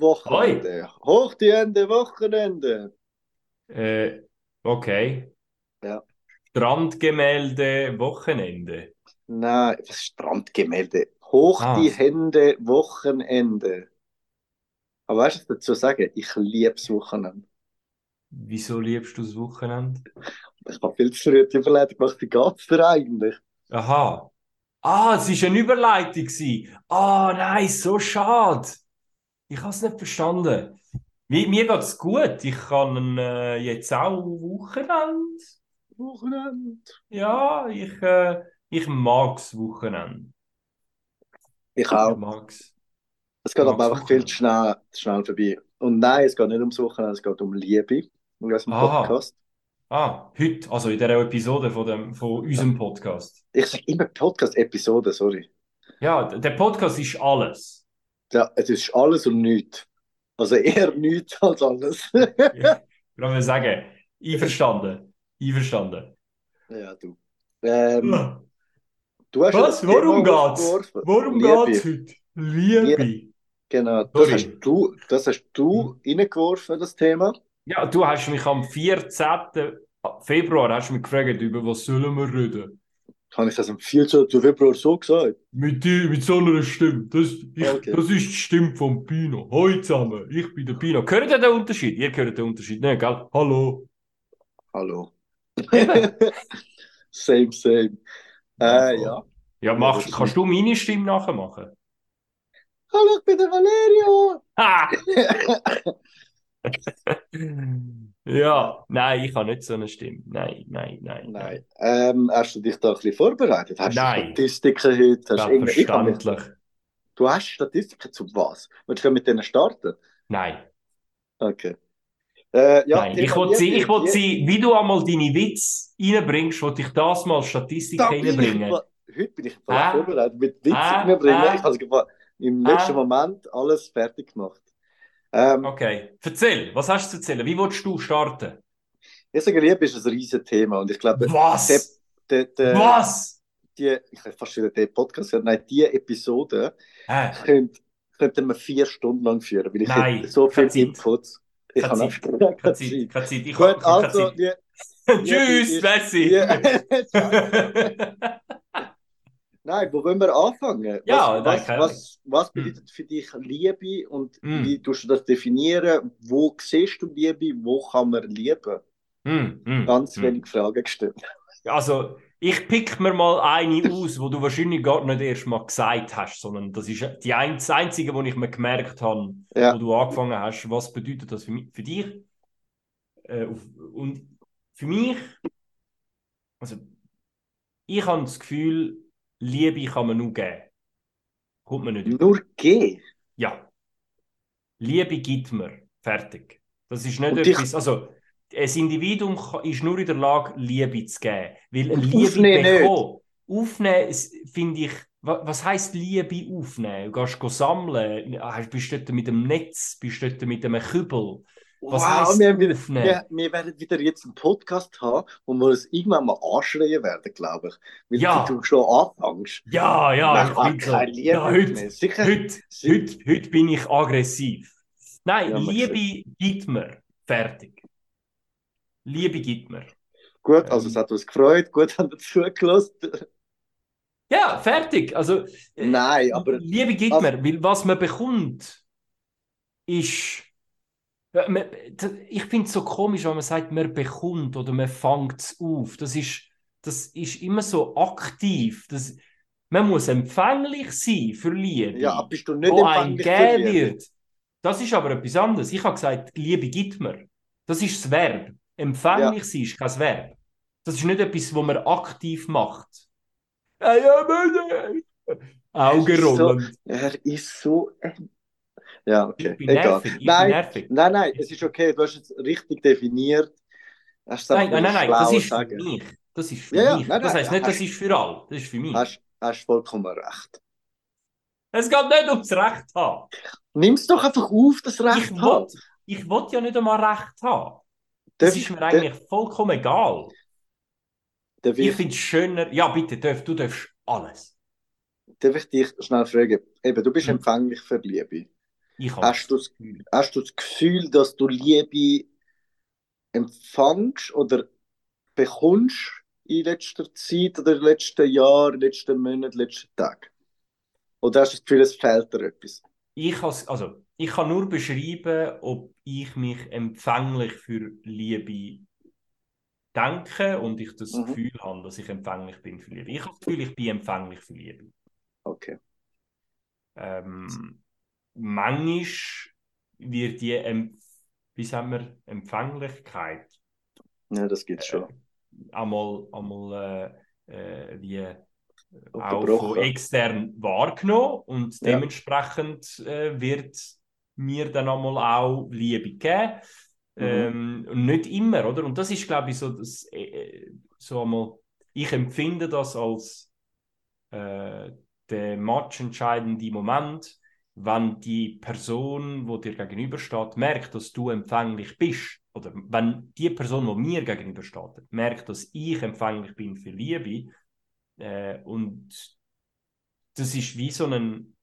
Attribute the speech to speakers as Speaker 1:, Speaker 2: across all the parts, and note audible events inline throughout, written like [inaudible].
Speaker 1: Wochenende. Hoch die Ende, Wochenende.
Speaker 2: Äh, okay.
Speaker 1: Ja.
Speaker 2: Strandgemälde, Wochenende.
Speaker 1: Nein, was Strandgemälde? Hoch
Speaker 2: Ah.
Speaker 1: die Hände, Wochenende. Aber weißt du, was ich dazu sagen? Ich liebe das Wochenende.
Speaker 2: Wieso liebst du das Wochenende?
Speaker 1: Ich habe viel zu früh die Überleitung gemacht, wie geht's dir eigentlich?
Speaker 2: Aha. Ah, es war eine Überleitung. Ah, nein, so schade. Ich habe es nicht verstanden. Mir, mir geht es gut. Ich kann äh, jetzt auch Wochenende.
Speaker 1: Wochenende.
Speaker 2: Ja, ich, äh, ich mag das Wochenende.
Speaker 1: Ich
Speaker 2: Ich
Speaker 1: auch.
Speaker 2: mag es.
Speaker 1: Es geht aber einfach viel zu schnell, zu schnell vorbei. Und nein, es geht nicht ums Wochenende, es geht um Liebe in unserem
Speaker 2: Aha.
Speaker 1: Podcast.
Speaker 2: Ah, heute, also in dieser Episode von, dem, von unserem Podcast.
Speaker 1: Ich sage immer Podcast-Episode, sorry.
Speaker 2: Ja, der Podcast ist alles.
Speaker 1: Ja, es ist alles und nichts. Also eher nichts als alles. [laughs]
Speaker 2: Ich würde sagen, einverstanden. Einverstanden.
Speaker 1: ja, du. Ähm, du hast
Speaker 2: Was? Worum geht's? Worum
Speaker 1: Liebe.
Speaker 2: geht's heute? Liebe.
Speaker 1: Genau, das
Speaker 2: Sorry.
Speaker 1: hast du, das hast du reingeworfen, das Thema.
Speaker 2: Ja, du hast mich am 14. Februar hast mich gefragt, über was sollen wir reden?
Speaker 1: Habe ich das am 14. Februar so gesagt?
Speaker 2: Mit, dir, mit so einer Stimme. Das, ich,
Speaker 1: Okay.
Speaker 2: das ist die Stimme von Pino. Hallo zusammen, ich bin der Pino. Hört ihr den Unterschied? Ihr hört den Unterschied nicht, gell? Hallo.
Speaker 1: Hallo. [laughs] Same, same. Äh, ja.
Speaker 2: Ja, machst, kannst du meine Stimme nachmachen?
Speaker 1: Hallo, ich bin der Valerio.
Speaker 2: Ha! [laughs] [laughs] ja, nein, ich habe nicht so eine Stimme. Nein, nein, nein.
Speaker 1: Nein. Ähm, hast du dich da ein bisschen vorbereitet? Hast
Speaker 2: Nein.
Speaker 1: du Statistiken heute? Hast du irgendeine- ich habe mich-
Speaker 2: Selbstverständlich.
Speaker 1: Du hast Statistiken zu was? Willst du mit denen starten?
Speaker 2: Nein.
Speaker 1: Okay. Äh, ja,
Speaker 2: Nein, ich will sie, ich will
Speaker 1: Je-
Speaker 2: sie, wie du einmal deine Witz reinbringst, will ich das mal Statistik
Speaker 1: Da bin ich
Speaker 2: reinbringen.
Speaker 1: Heute bin ich
Speaker 2: Ah.
Speaker 1: vorbereitet mit Witzen
Speaker 2: Ah.
Speaker 1: bringen.
Speaker 2: Ah.
Speaker 1: Ich habe im letzten. Moment alles fertig gemacht. Ähm,
Speaker 2: Okay, erzähl, was hast du zu erzählen? Wie willst du starten?
Speaker 1: Ich sage, Liebe ist ein riesen Thema und ich glaube,
Speaker 2: Was?
Speaker 1: der, der,
Speaker 2: Was?
Speaker 1: die, ich habe fast wieder den Podcast gehört, nein, die Episode
Speaker 2: Hä?
Speaker 1: könnt, könnten wir vier Stunden lang führen, weil ich
Speaker 2: Nein,
Speaker 1: so viel
Speaker 2: Zeit.
Speaker 1: Inputs. Ich
Speaker 2: Keine
Speaker 1: habe
Speaker 2: Zeit.
Speaker 1: keine Zeit.
Speaker 2: Zeit, keine Zeit. Ich
Speaker 1: Gut, also, [laughs]
Speaker 2: Tschüss,
Speaker 1: die, [laughs] [laughs] Nein, wo wollen wir anfangen?
Speaker 2: Ja,
Speaker 1: was, was, was, was
Speaker 2: Hm.
Speaker 1: bedeutet für dich Liebe und
Speaker 2: Hm.
Speaker 1: wie tust du das definieren? Wo siehst du Liebe? Wo kann man lieben?
Speaker 2: Hm, hm,
Speaker 1: Ganz wenig Fragen gestellt.
Speaker 2: Also, ich pick mir mal eine aus, wo du wahrscheinlich gar nicht erst mal gesagt hast, sondern das ist die ein, das einzige, wo ich mir gemerkt habe,
Speaker 1: Ja.
Speaker 2: wo du angefangen hast. Was bedeutet das für, mich, für dich? Äh, und für mich, also, ich habe das Gefühl, Liebe kann man nur geben. Kommt man nicht.
Speaker 1: Nur geh.
Speaker 2: Ja. Liebe gibt mir. Fertig. Das ist nicht
Speaker 1: Und
Speaker 2: etwas, also, ein Individuum ist nur in der Lage, Liebe zu geben. Weil
Speaker 1: Und
Speaker 2: Liebe
Speaker 1: aufnehmen
Speaker 2: bekommen, aufnehmen, finde ich, wa- was heisst Liebe aufnehmen? Du gehst sammeln, bist dort mit dem Netz, bist dort mit einem Kübel. Was
Speaker 1: wow,
Speaker 2: heisst
Speaker 1: wir, wieder, wir, wir werden wieder jetzt einen Podcast haben, wo wir uns irgendwann mal anschreien werden, glaube ich. Weil
Speaker 2: Ja.
Speaker 1: du schon anfängst.
Speaker 2: Ja, ja, ich bin so.
Speaker 1: Liebe
Speaker 2: Ja, heute,
Speaker 1: mehr. Sicher.
Speaker 2: heute, heute, heute bin ich aggressiv. Nein,
Speaker 1: Ja,
Speaker 2: Liebe gibt mir. Fertig. Liebe gibt mir.
Speaker 1: Gut, also es hat uns gefreut, gut haben wir zugelassen.
Speaker 2: Ja, fertig. Also, äh,
Speaker 1: Nein, aber
Speaker 2: Liebe gibt
Speaker 1: also-
Speaker 2: mir, weil was man bekommt, ist. Ja, Ich finde es so komisch, wenn man sagt, man bekommt oder man fängt es auf. Das ist, das ist immer so aktiv. Das, man muss empfänglich sein für Liebe.
Speaker 1: ja, bist du nicht
Speaker 2: wo einem gegeben wird. Das ist aber etwas anderes. Ich habe gesagt, Liebe gibt mir. Das ist das Verb. Empfänglich sein ist kein Verb. Das ist nicht etwas, was man aktiv macht. Ja, ja, bitte. Augen rollen.
Speaker 1: Er ist so. ein- Ja, okay.
Speaker 2: Ich bin
Speaker 1: Egal.
Speaker 2: nervig. Ich bin
Speaker 1: Nein,
Speaker 2: nervig.
Speaker 1: nein, nein, es ist okay. Du hast es richtig definiert. Hast
Speaker 2: Nein, nein, nein, Das ist für
Speaker 1: sagen.
Speaker 2: mich. Das ist für
Speaker 1: Ja,
Speaker 2: mich.
Speaker 1: nein,
Speaker 2: das
Speaker 1: nein,
Speaker 2: heisst nicht, das
Speaker 1: hast-
Speaker 2: ist für alle. Das ist für mich.
Speaker 1: Hast, hast vollkommen recht.
Speaker 2: Es geht nicht ums Recht haben.
Speaker 1: Nimm es doch einfach auf, das Recht
Speaker 2: Ich
Speaker 1: haben.
Speaker 2: will, ich will ja nicht einmal Recht haben. Das
Speaker 1: Darf
Speaker 2: ist
Speaker 1: ich-
Speaker 2: mir eigentlich vollkommen egal.
Speaker 1: Darf
Speaker 2: Ich
Speaker 1: ich,
Speaker 2: finde es schöner. Ja, bitte, darf, du darfst alles.
Speaker 1: darf ich dich schnell fragen? Eben, du bist
Speaker 2: Hm.
Speaker 1: empfänglich für Liebe.
Speaker 2: Ich habe
Speaker 1: Hast du
Speaker 2: das
Speaker 1: das
Speaker 2: Gefühl.
Speaker 1: hast du das Gefühl, dass du Liebe empfängst oder bekommst in letzter Zeit oder in den letzten Jahren, letzten Monaten, in letzten Tagen? Oder hast du das Gefühl, es fehlt dir etwas?
Speaker 2: Ich, has, also, ich kann nur beschreiben, ob ich mich empfänglich für Liebe denke und ich das
Speaker 1: Mhm.
Speaker 2: Gefühl habe, dass ich empfänglich bin für Liebe. Ich habe das Gefühl, ich bin empfänglich für Liebe.
Speaker 1: Okay.
Speaker 2: Ähm, manchmal wird die, Empf wie sagen wir, Empfänglichkeit
Speaker 1: Ja, das gibt es schon.
Speaker 2: einmal, einmal äh, äh, wie äh, auch von extern wahrgenommen und
Speaker 1: Ja.
Speaker 2: dementsprechend äh, wird mir dann einmal auch Liebe geben.
Speaker 1: Mhm.
Speaker 2: Ähm, nicht immer, oder? Und das ist, glaube ich, so, das, äh, so einmal, ich empfinde das als äh, der matchentscheidende Moment, wenn die Person, wo dir gegenübersteht, merkt, dass du empfänglich bist, oder wenn die Person, die mir gegenübersteht, merkt, dass ich empfänglich bin für Liebe, äh, und das ist wie so ein,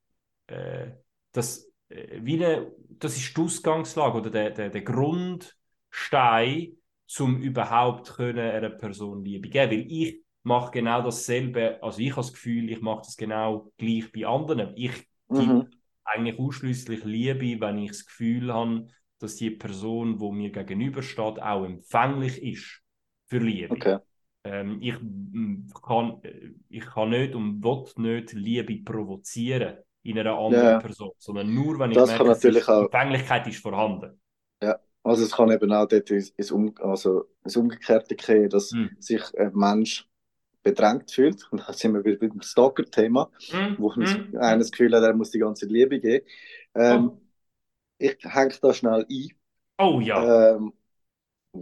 Speaker 2: äh, das, äh, wie eine, das ist die Ausgangslage oder der, der, der Grundstein, um überhaupt können einer Person Liebe geben. Weil ich mache genau dasselbe, also ich habe das Gefühl, ich mache das genau gleich bei anderen. Ich
Speaker 1: Mhm.
Speaker 2: Eigentlich ausschließlich Liebe, wenn ich das Gefühl habe, dass die Person, wo mir gegenübersteht, auch empfänglich ist für Liebe.
Speaker 1: Okay.
Speaker 2: Ähm, ich, kann, äh, ich kann nicht und will nicht Liebe provozieren in einer anderen
Speaker 1: Ja.
Speaker 2: Person, sondern nur, wenn ich
Speaker 1: Das
Speaker 2: merke, es ist, Empfänglichkeit ist vorhanden.
Speaker 1: Ja. Also es kann eben auch dort ins, ins, um, also ins Umgekehrte gehen, dass
Speaker 2: Hm.
Speaker 1: sich ein Mensch bedrängt fühlt. Und da sind wir wieder beim Stalker-Thema,
Speaker 2: Hm,
Speaker 1: wo uns
Speaker 2: hm,
Speaker 1: einer das Gefühl hat, er muss die ganze Liebe geben. Ähm,
Speaker 2: Oh.
Speaker 1: Ich hänge da schnell ein.
Speaker 2: Oh ja.
Speaker 1: Ähm,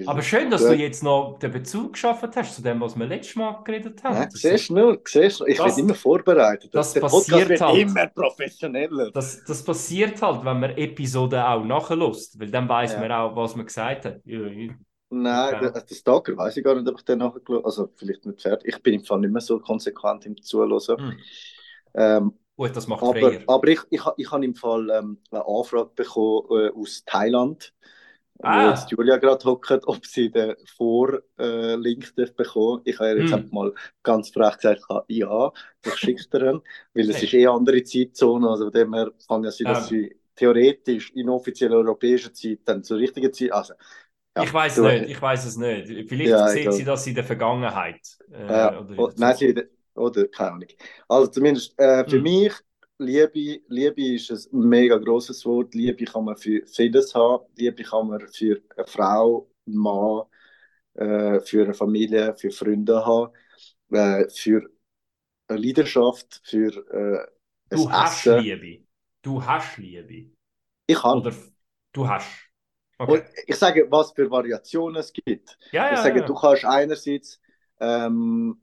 Speaker 2: Aber schön, dass
Speaker 1: du-
Speaker 2: jetzt noch den Bezug geschaffen hast zu dem, was wir letztes Mal geredet haben.
Speaker 1: Ja,
Speaker 2: Das
Speaker 1: siehst du nur, siehst du, ich
Speaker 2: Das-
Speaker 1: bin immer vorbereitet.
Speaker 2: das
Speaker 1: Podcast
Speaker 2: passiert
Speaker 1: wird
Speaker 2: halt.
Speaker 1: immer professioneller.
Speaker 2: Das, das passiert halt, wenn man Episoden auch nachlässt, weil dann weiß
Speaker 1: Ja.
Speaker 2: man auch, was man gesagt hat.
Speaker 1: Nein,
Speaker 2: Okay.
Speaker 1: der Stalker weiß ich gar nicht, ob ich den nachher geschaut Also vielleicht nicht fertig. Ich bin im Fall nicht mehr so konsequent im Zuhören.
Speaker 2: Hm.
Speaker 1: Ähm,
Speaker 2: Gut, das macht
Speaker 1: aber
Speaker 2: freier.
Speaker 1: aber ich, ich, ich habe im Fall ähm, eine Anfrage bekommen äh, aus Thailand,
Speaker 2: Ah.
Speaker 1: wo jetzt Julia gerade hockt, ob sie den Vorlink äh, bekommen Ich habe ihr jetzt
Speaker 2: Hm.
Speaker 1: mal ganz frech gesagt, ja, ich schicke dir ihn, weil es
Speaker 2: Hey.
Speaker 1: ist eh eine andere Zeitzone. Also von dem her kann ja sein, dass
Speaker 2: Ähm.
Speaker 1: sie theoretisch in offizieller europäischer Zeit dann zur richtigen Zeit. Also, ja,
Speaker 2: ich weiß nicht, ich weiß es nicht. Vielleicht
Speaker 1: Ja,
Speaker 2: sieht sie das in der Vergangenheit. Äh,
Speaker 1: Ja,
Speaker 2: oder in der
Speaker 1: nein, sie, oder keine Ahnung. Also zumindest äh, für
Speaker 2: Hm.
Speaker 1: mich, Liebe, Liebe ist ein mega großes Wort. Liebe kann man für vieles haben. Liebe kann man für eine Frau, einen Mann, äh, für eine Familie, für Freunde haben, äh, für eine Leidenschaft, für äh,
Speaker 2: Du hast
Speaker 1: Essen.
Speaker 2: Liebe. Du hast Liebe.
Speaker 1: Ich habe.
Speaker 2: Oder du hast.
Speaker 1: Und
Speaker 2: Okay.
Speaker 1: ich sage, was für Variationen es gibt.
Speaker 2: Ja,
Speaker 1: Ich sage,
Speaker 2: ja.
Speaker 1: du kannst einerseits ähm,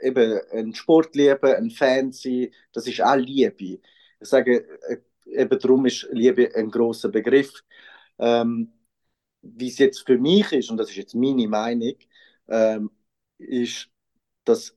Speaker 1: eben einen Sport lieben, ein Fan sein, das ist auch Liebe. Ich sage, äh, eben darum ist Liebe ein großer Begriff. Ähm, wie es jetzt für mich ist, und das ist jetzt meine Meinung, ähm, ist, dass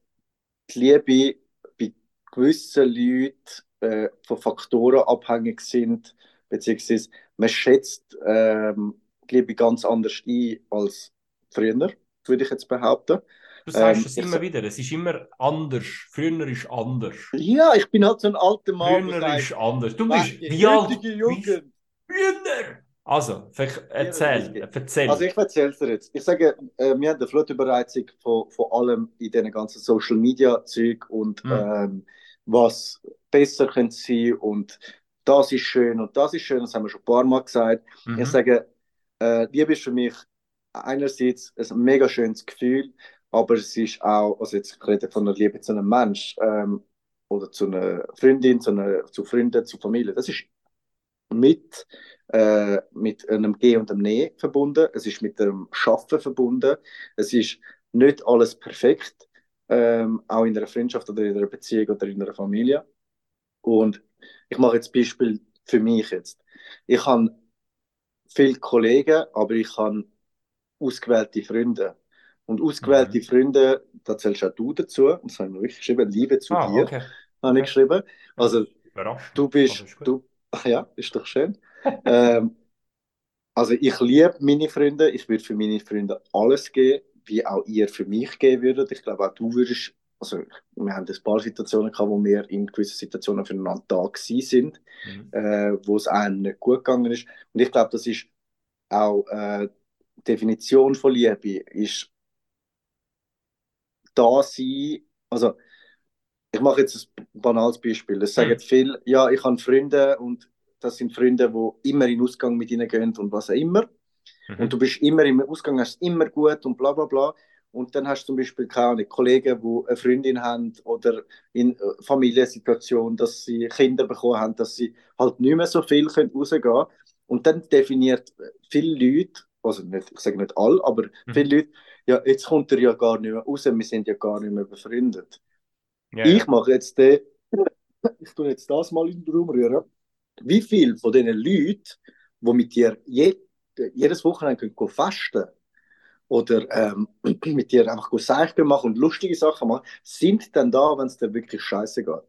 Speaker 1: die Liebe bei gewissen Leuten äh, von Faktoren abhängig sind, beziehungsweise man schätzt ähm, Liebe ganz anders ein als früher, würde ich jetzt behaupten.
Speaker 2: Du sagst
Speaker 1: Ähm,
Speaker 2: es
Speaker 1: ich
Speaker 2: immer wieder. Es ist immer anders. Früher ist anders.
Speaker 1: Ja, ich bin halt so ein alter Mann,
Speaker 2: Früher ist
Speaker 1: sagt,
Speaker 2: anders. Du
Speaker 1: "Was,
Speaker 2: bist wie alt?
Speaker 1: Jugend.
Speaker 2: früher? Also, erzähl.
Speaker 1: 34.
Speaker 2: Erzähl.
Speaker 1: Also ich erzähle es dir jetzt. Ich sage, äh, wir haben eine Flotüberreizung von, von allem in diesen ganzen Social Media Zeug und
Speaker 2: Mhm.
Speaker 1: ähm, was besser könnte sein und das ist schön und das ist schön, das haben wir schon ein paar Mal gesagt.
Speaker 2: Mhm.
Speaker 1: Ich sage, äh, Liebe ist für mich einerseits ein mega schönes Gefühl, aber es ist auch, also jetzt ich rede von der Liebe zu einem Mensch ähm, oder zu einer Freundin, zu, einer, zu Freunden, zu Familie. Das ist mit, äh, mit einem Gehen und einem Nehmen verbunden. Es ist mit dem Schaffen verbunden. Es ist nicht alles perfekt, ähm, auch in einer Freundschaft oder in einer Beziehung oder in einer Familie. Und ich mache jetzt Beispiel für mich jetzt. Ich habe viele Kollegen, aber ich habe ausgewählte Freunde. Und ausgewählte
Speaker 2: Mhm.
Speaker 1: Freunde, da zählst auch du dazu, und das habe ich mir geschrieben, Liebe zu
Speaker 2: Ah,
Speaker 1: dir,
Speaker 2: okay.
Speaker 1: habe ich geschrieben. Also du bist, du, [laughs] ja, ist doch schön. ähm, also ich liebe meine Freunde, ich würde für meine Freunde alles geben, wie auch ihr für mich geben würdet. Ich glaube auch du würdest, also wir haben ein paar Situationen gehabt, wo wir in gewissen Situationen füreinander da gewesen sind, mhm. äh, wo es einem nicht gut gegangen ist. Und ich glaube, das ist auch äh, die Definition von Liebe, ist da sein, also ich mache jetzt ein banales Beispiel. Es sagen mhm. viele, ja, ich habe Freunde und das sind Freunde, die immer in Ausgang mit ihnen gehen und was auch immer. Mhm. Und du bist immer im Ausgang, hast immer gut und bla bla bla. Und dann hast du zum Beispiel keine Kollegen, die eine Freundin haben oder in äh, Familiensituation, dass sie Kinder bekommen haben, dass sie halt nicht mehr so viel rausgehen können. Und dann definiert viele Leute, also nicht, ich sage nicht alle, aber mhm. viele Leute, ja, jetzt kommt er ja gar nicht mehr raus, wir sind ja gar nicht mehr befreundet. Ja, ich mache jetzt den, [laughs] ich tue jetzt das mal in den Raum rühren. Wie viele von diesen Leuten, die mit dir je, jedes Wochenende können fasten oder ähm, [clears throat] mit dir einfach Seichel machen und lustige Sachen machen, sind dann da, wenn es dir wirklich scheiße geht.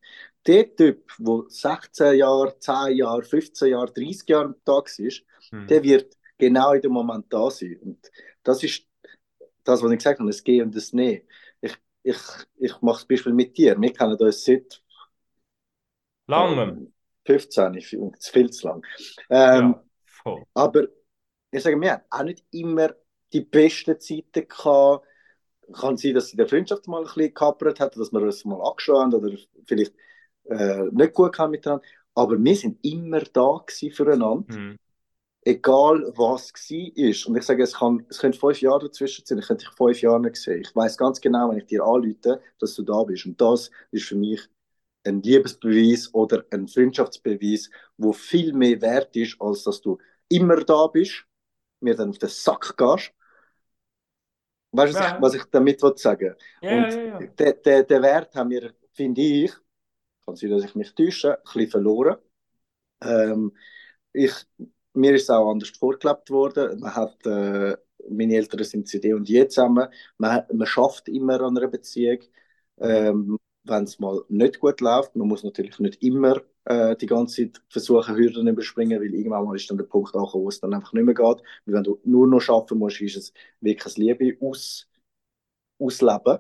Speaker 1: Der Typ, der 16 Jahre, 10 Jahre, 15 Jahre, 30 Jahre am Tag ist, mhm. der wird genau in dem Moment da sein. Und das ist das, was ich gesagt habe, das Gehen und das Nehmen ich, ich mache das Beispiel mit dir. Wir kennen uns seit
Speaker 2: langem.
Speaker 1: 15, ich finde es viel zu lang. Ähm, ja, aber ich sage, wir haben auch nicht immer die besten Zeiten gehabt. Kann sein, dass sie der Freundschaft mal ein bisschen gekappert hat, dass wir uns mal angeschaut oder vielleicht äh, nicht gut haben miteinander. Aber wir sind immer da füreinander. Mhm egal was war. Und ich sage, es, kann, es können fünf Jahre dazwischen sein, ich könnte dich fünf Jahre nicht sehen. Ich weiß ganz genau, wenn ich dir anrufe, dass du da bist. Und das ist für mich ein Liebesbeweis oder ein Freundschaftsbeweis, wo viel mehr wert ist, als dass du immer da bist, mir dann auf den Sack gehst. Weißt du, ja. was ich damit sagen
Speaker 2: ja, Und ja,
Speaker 1: ja. Den, den, den Wert haben wir, finde ich, kann sein, dass ich mich täusche, ein bisschen verloren. Ähm, ich mir ist es auch anders vorgelebt worden. Man hat, äh, meine Eltern sind CD und je zusammen. Man, man schafft immer an einer Beziehung, ähm, wenn es mal nicht gut läuft. Man muss natürlich nicht immer äh, die ganze Zeit versuchen, Hürden zu überspringen, weil irgendwann mal ist dann der Punkt angekommen, wo es dann einfach nicht mehr geht. Weil wenn du nur noch schaffen musst, ist es wirklich Liebe aus, ausleben.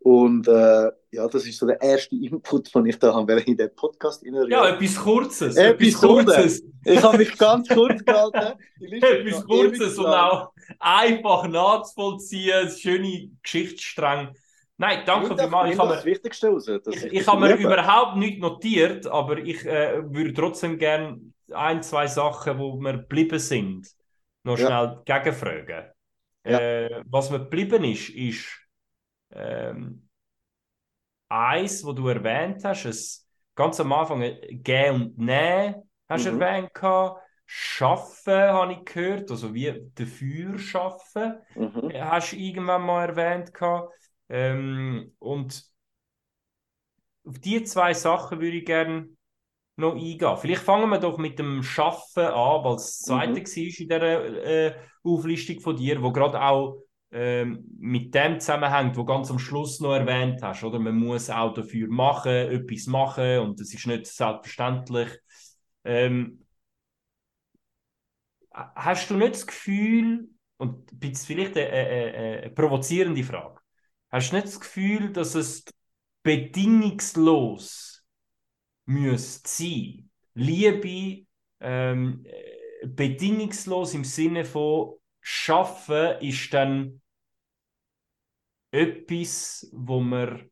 Speaker 1: Und äh, ja, das ist so der erste Input, den ich da habe in den Podcast
Speaker 2: reinrühren. Ja, etwas Kurzes.
Speaker 1: Etwas Kurzes. Ich habe mich ganz kurz gehalten. [laughs]
Speaker 2: etwas Kurzes und auch einfach nachzuvollziehen, schöne Geschichtsstränge. Nein, danke vielmals. Ich habe
Speaker 1: das Wichtigste raus.
Speaker 2: Ich, ich habe mir überhaupt nicht notiert, aber ich äh, würde trotzdem gerne ein, zwei Sachen, wo wir geblieben sind, noch schnell ja. gegenfragen. Ja. Äh, was mir geblieben ist, ist ähm, eins, wo du erwähnt hast, es, ganz am Anfang äh, Gehen und Nehmen hast du mhm. erwähnt gehabt. Schaffen habe ich gehört, also wie dafür schaffen, mhm. Äh, hast du irgendwann mal erwähnt gehabt. Ähm, und auf diese zwei Sachen würde ich gerne noch eingehen. Vielleicht fangen wir doch mit dem Schaffen an, weil es das zweite mhm. war in dieser äh, Auflistung von dir, wo gerade auch ähm, mit dem zusammenhängt, wo ganz am Schluss noch erwähnt hast, oder? Man muss auch dafür machen, etwas machen und das ist nicht selbstverständlich. Ähm, hast du nicht das Gefühl, und jetzt vielleicht eine, eine, eine, provozierende Frage, hast du nicht das Gefühl, dass es bedingungslos müsste sein? Liebe ähm, bedingungslos im Sinne von Schaffen ist dann etwas, wo man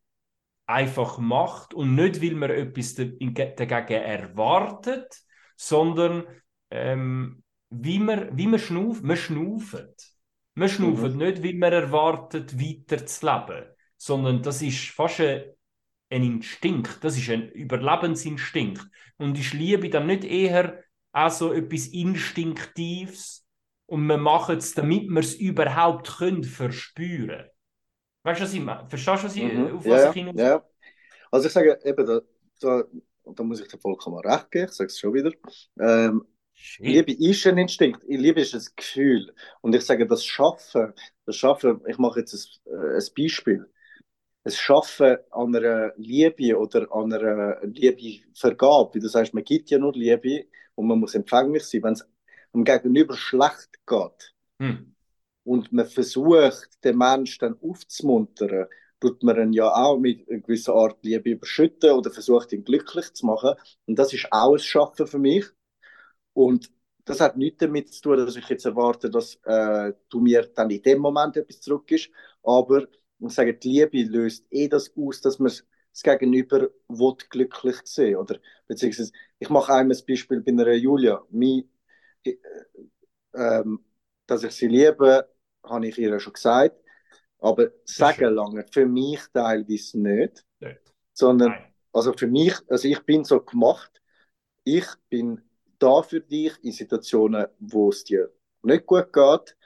Speaker 2: einfach macht und nicht, weil man etwas dagegen erwartet, sondern ähm, wie man, wie man schnauft. Man schnauft. Man schnauft mhm. nicht, weil man erwartet, weiter zu leben, sondern das ist fast ein, ein Instinkt, das ist ein Überlebensinstinkt. Und ich liebe dann nicht eher auch so etwas Instinktives und wir machen es, damit wir es überhaupt können verspüren Weißt du, was ich meine? Verstehst du, was ich, mhm. auf was
Speaker 1: ja,
Speaker 2: ich hinaus
Speaker 1: Ja. Also ich sage eben, da, da, da muss ich dir vollkommen recht geben, ich sage es schon wieder. Ähm, Liebe ist ein Instinkt, Liebe ist ein Gefühl. Und ich sage, das Schaffen, das Schaffen, ich mache jetzt ein, äh, ein Beispiel. es Schaffen an einer Liebe oder an einer Liebevergabe, wie du sagst, man gibt ja nur Liebe und man muss empfänglich sein, wenn es dem Gegenüber schlecht geht hm. und man versucht, den Menschen dann aufzumuntern, tut man ihn ja auch mit einer gewissen Art Liebe überschütten oder versucht, ihn glücklich zu machen. Und das ist auch ein Schaffen für mich. Und das hat nichts damit zu tun, dass ich jetzt erwarte, dass äh, du mir dann in dem Moment etwas zurückgibst. Aber ich sage, die Liebe löst eh das aus, dass man das Gegenüber will glücklich sehen oder beziehungsweise ich mache einmal ein Beispiel bei einer Julia. Mein, äh, ähm, dass ich sie liebe, habe ich ihr schon gesagt. Aber sagen lange für mich teilweise nicht. nicht. Sondern, Nein. also für mich, also ich bin so gemacht, ich bin da für dich in Situationen, wo es dir nicht gut geht.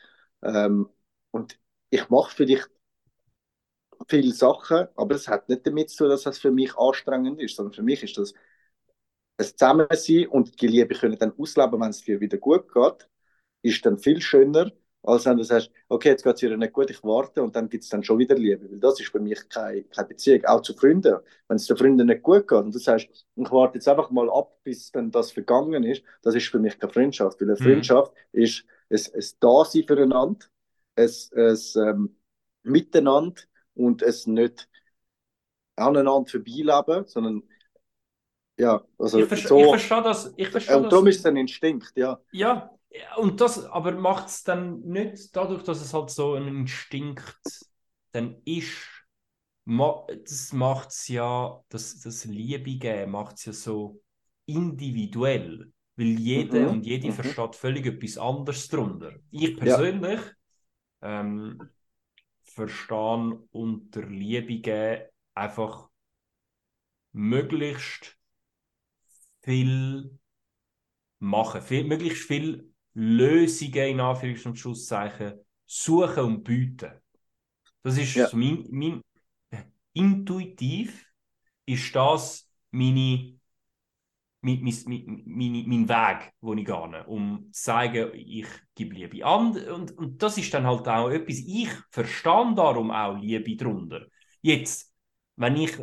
Speaker 1: Ähm, und ich mache für dich viele Sachen, aber es hat nicht damit zu tun, dass das für mich anstrengend ist, sondern für mich ist das ein Zusammensein und die Liebe können dann ausleben, wenn es dir wieder gut geht, ist dann viel schöner, als wenn du sagst, okay, jetzt geht es ihr nicht gut, ich warte und dann gibt es dann schon wieder Liebe. Weil das ist für mich keine, keine Beziehung, auch zu Freunden. Wenn es den Freunden nicht gut geht und du sagst, ich warte jetzt einfach mal ab, bis dann das vergangen ist, das ist für mich keine Freundschaft. Weil eine mhm. Freundschaft ist ein, ein Dasein füreinander, ein, ein ähm, Miteinander und es nicht aneinander vorbeileben, sondern ja, also
Speaker 2: ich, so, ich verstehe das. Ich verstehe
Speaker 1: und darum ist es ein Instinkt, ja.
Speaker 2: Ja, und das aber macht es dann nicht dadurch, dass es halt so ein Instinkt dann ist, das macht es ja, das, das Liebe geben macht es ja so individuell, weil jeder mhm. und jede mhm. versteht völlig etwas anderes darunter. Ich persönlich ja. ähm, verstehe unter Liebe geben einfach möglichst viel machen, viel, möglichst viel Lösungen in Anführungs- und Schlusszeichen suchen und bieten. Das ist ja. so mein, mein intuitiv ist das meine, mein, mein, mein, mein Weg, wo ich gehe, um zu zeigen, ich gebe Liebe an. Und, und das ist dann halt auch etwas, ich verstehe darum auch Liebe drunter. Jetzt, wenn ich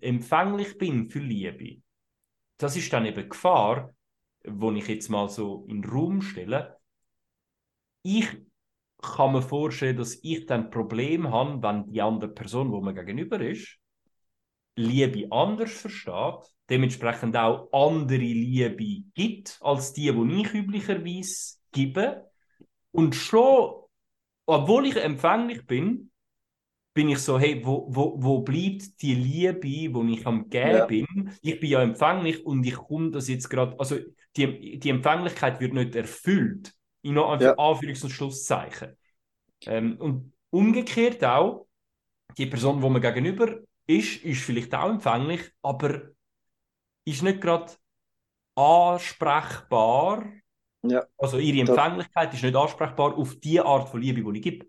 Speaker 2: empfänglich bin für Liebe, das ist dann eben Gefahr, wo ich jetzt mal so in den Raum stelle, ich kann mir vorstellen, dass ich dann ein Problem habe, wenn die andere Person, wo mir gegenüber ist, Liebe anders versteht, dementsprechend auch andere Liebe gibt, als die, die ich üblicherweise gebe. Und schon, obwohl ich empfänglich bin, bin ich so, hey, wo, wo, wo bleibt die Liebe, die ich am Geben ja. bin? Ich bin ja empfänglich und ich komme das jetzt gerade, also die, die Empfänglichkeit wird nicht erfüllt, in ja. Anführungs- und Schlusszeichen. Ähm, und umgekehrt auch, die Person, wo man gegenüber ist, ist vielleicht auch empfänglich, aber ist nicht gerade ansprechbar. Ja. Also ihre Empfänglichkeit ist nicht ansprechbar auf die Art von Liebe, die ich gebe.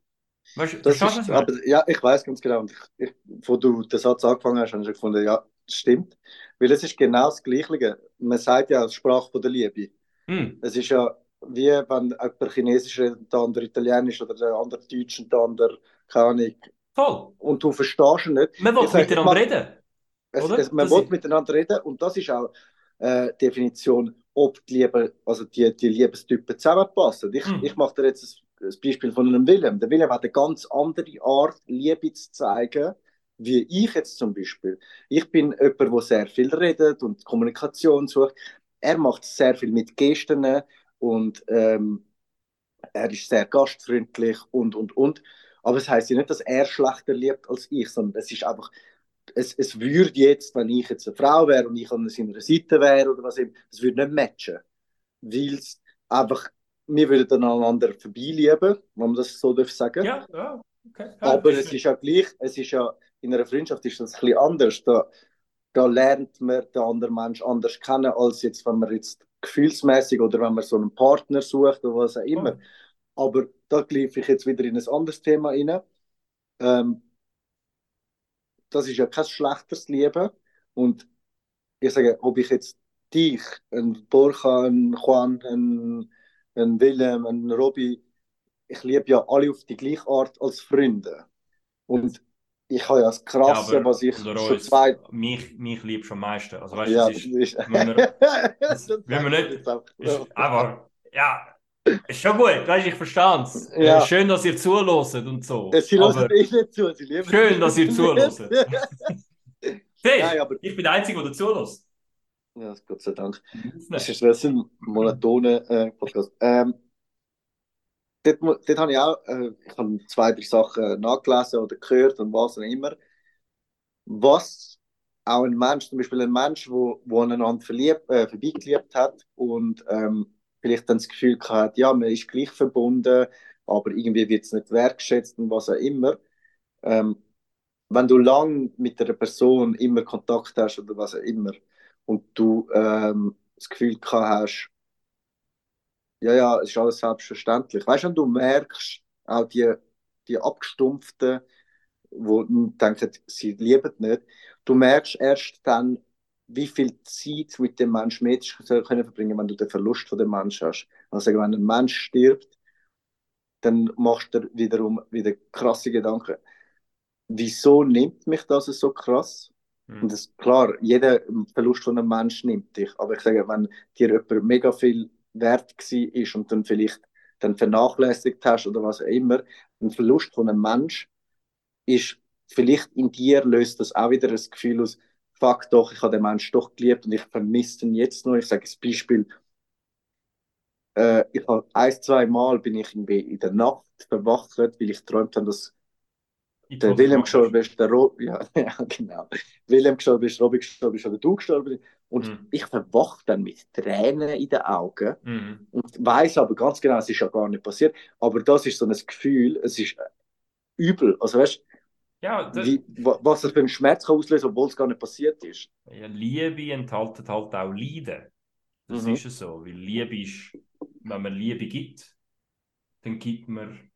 Speaker 1: Weißt das ist, aber, ja, ich weiß ganz genau. Und ich, ich, wo du den Satz angefangen hast, habe ich gefunden, ja, stimmt. Weil es ist genau das Gleiche. Man sagt ja Sprache von der Liebe. Mm. Es ist ja wie wenn jemand Chinesisch redet, der andere Italienisch oder der andere Deutsch und der andere, keine Ahnung.
Speaker 2: Voll.
Speaker 1: Und du verstehst ihn nicht.
Speaker 2: Man will miteinander reden.
Speaker 1: Es, es, man will miteinander reden und das ist auch äh, Definition, ob die, Liebe, also die, die Liebestypen zusammenpassen. Ich, mm. ich mache dir jetzt ein das Beispiel von einem Willem. Der Willem hat eine ganz andere Art, Liebe zu zeigen, wie ich jetzt zum Beispiel. Ich bin jemand, der sehr viel redet und Kommunikation sucht. Er macht sehr viel mit Gesten und ähm, er ist sehr gastfreundlich und, und, und. Aber es das heißt ja nicht, dass er schlechter liebt als ich, sondern es ist einfach, es, es würde jetzt, wenn ich jetzt eine Frau wäre und ich an seiner Seite wäre oder was eben, es würde nicht matchen. Weil es einfach wir würden aneinander vorbeilieben, wenn man das so darf sagen.
Speaker 2: Ja, ja, okay.
Speaker 1: Ja, Aber es ist ja gleich, es ist ja, in einer Freundschaft ist das ein bisschen anders. Da, da lernt man den anderen Menschen anders kennen, als jetzt, wenn man jetzt gefühlsmäßig oder wenn man so einen Partner sucht oder was auch immer. Oh. Aber da greife ich jetzt wieder in ein anderes Thema rein. Ähm, das ist ja kein schlechtes Leben. Und ich sage, ob ich jetzt dich, ein Borja, ein Juan, ein ein Willem, ein Robby, ich liebe ja alle auf die gleiche Art als Freunde. Und ich habe ja das Krasse,
Speaker 2: Ja, aber
Speaker 1: was ich schon zwei.
Speaker 2: mich, mich liebst du am meisten. Also weißt du,
Speaker 1: Ja,
Speaker 2: ist,
Speaker 1: ist.
Speaker 2: wenn wir- [laughs]
Speaker 1: Das
Speaker 2: wenn wir nicht- ist aber, ja, ist schon gut, weißt du, ich verstehe es. [laughs]
Speaker 1: Ja.
Speaker 2: Äh, schön, dass ihr zuhört und so.
Speaker 1: Ja, Sie hören eh nicht zu, sie lieben
Speaker 2: schön, dass ihr zuhört. [laughs]
Speaker 1: Nein,
Speaker 2: Fest,
Speaker 1: aber
Speaker 2: ich bin der Einzige, der zuhört.
Speaker 1: ja, Gott sei Dank. Das ist ein monotoner äh, Podcast. Ähm, dort, dort habe ich auch äh, ich habe zwei, drei Sachen nachgelesen oder gehört und was auch immer. Was auch ein Mensch, zum Beispiel ein Mensch, wo, wo aneinander verliebt, äh, vorbeigeliebt hat und ähm, vielleicht dann das Gefühl hat, ja, man ist gleich verbunden, aber irgendwie wird es nicht wertgeschätzt und was auch immer. Ähm, wenn du lang mit einer Person immer Kontakt hast oder was auch immer und du ähm, das Gefühl hast, ja, ja, es ist alles selbstverständlich. Weißt du, wenn du merkst, auch die, die Abgestumpften, die denken, sie lieben nicht, du merkst erst dann, wie viel Zeit mit dem Menschen du können verbringen, wenn du den Verlust von dem Menschen hast. Also wenn ein Mensch stirbt, dann machst du wiederum wieder krasse Gedanken. Wieso nimmt mich das so krass?
Speaker 2: Hm.
Speaker 1: Und das klar, jeder Verlust von einem Menschen nimmt dich. Aber ich sage, wenn dir jemand mega viel wert ist und dann vielleicht dann vernachlässigt hast oder was auch immer, ein Verlust von einem Mensch ist vielleicht in dir löst das auch wieder das Gefühl aus, fuck doch, ich habe den Menschen doch geliebt und ich vermisse ihn jetzt noch. Ich sage das Beispiel, äh, ich habe ein, zwei Mal bin ich in der Nacht verwacht, weil ich geträumt habe, dass der
Speaker 2: das
Speaker 1: gestorben ist, der Rob, ja, [laughs] ja, genau. William gestorben ist, Robby gestorben ist oder du gestorben bist. Und
Speaker 2: Mhm.
Speaker 1: ich verwache dann mit Tränen in den Augen
Speaker 2: Mhm.
Speaker 1: und weiß aber ganz genau, es ist ja gar nicht passiert. Aber das ist so ein Gefühl, es ist übel. Also weißt
Speaker 2: Ja,
Speaker 1: du,
Speaker 2: das,
Speaker 1: wie, wa- was das für einen Schmerz kann auslösen, obwohl es gar nicht passiert ist.
Speaker 2: ja, Liebe enthält halt auch Leiden. Das
Speaker 1: Mhm.
Speaker 2: ist es so. Weil Liebe ist, wenn man Liebe gibt, dann gibt man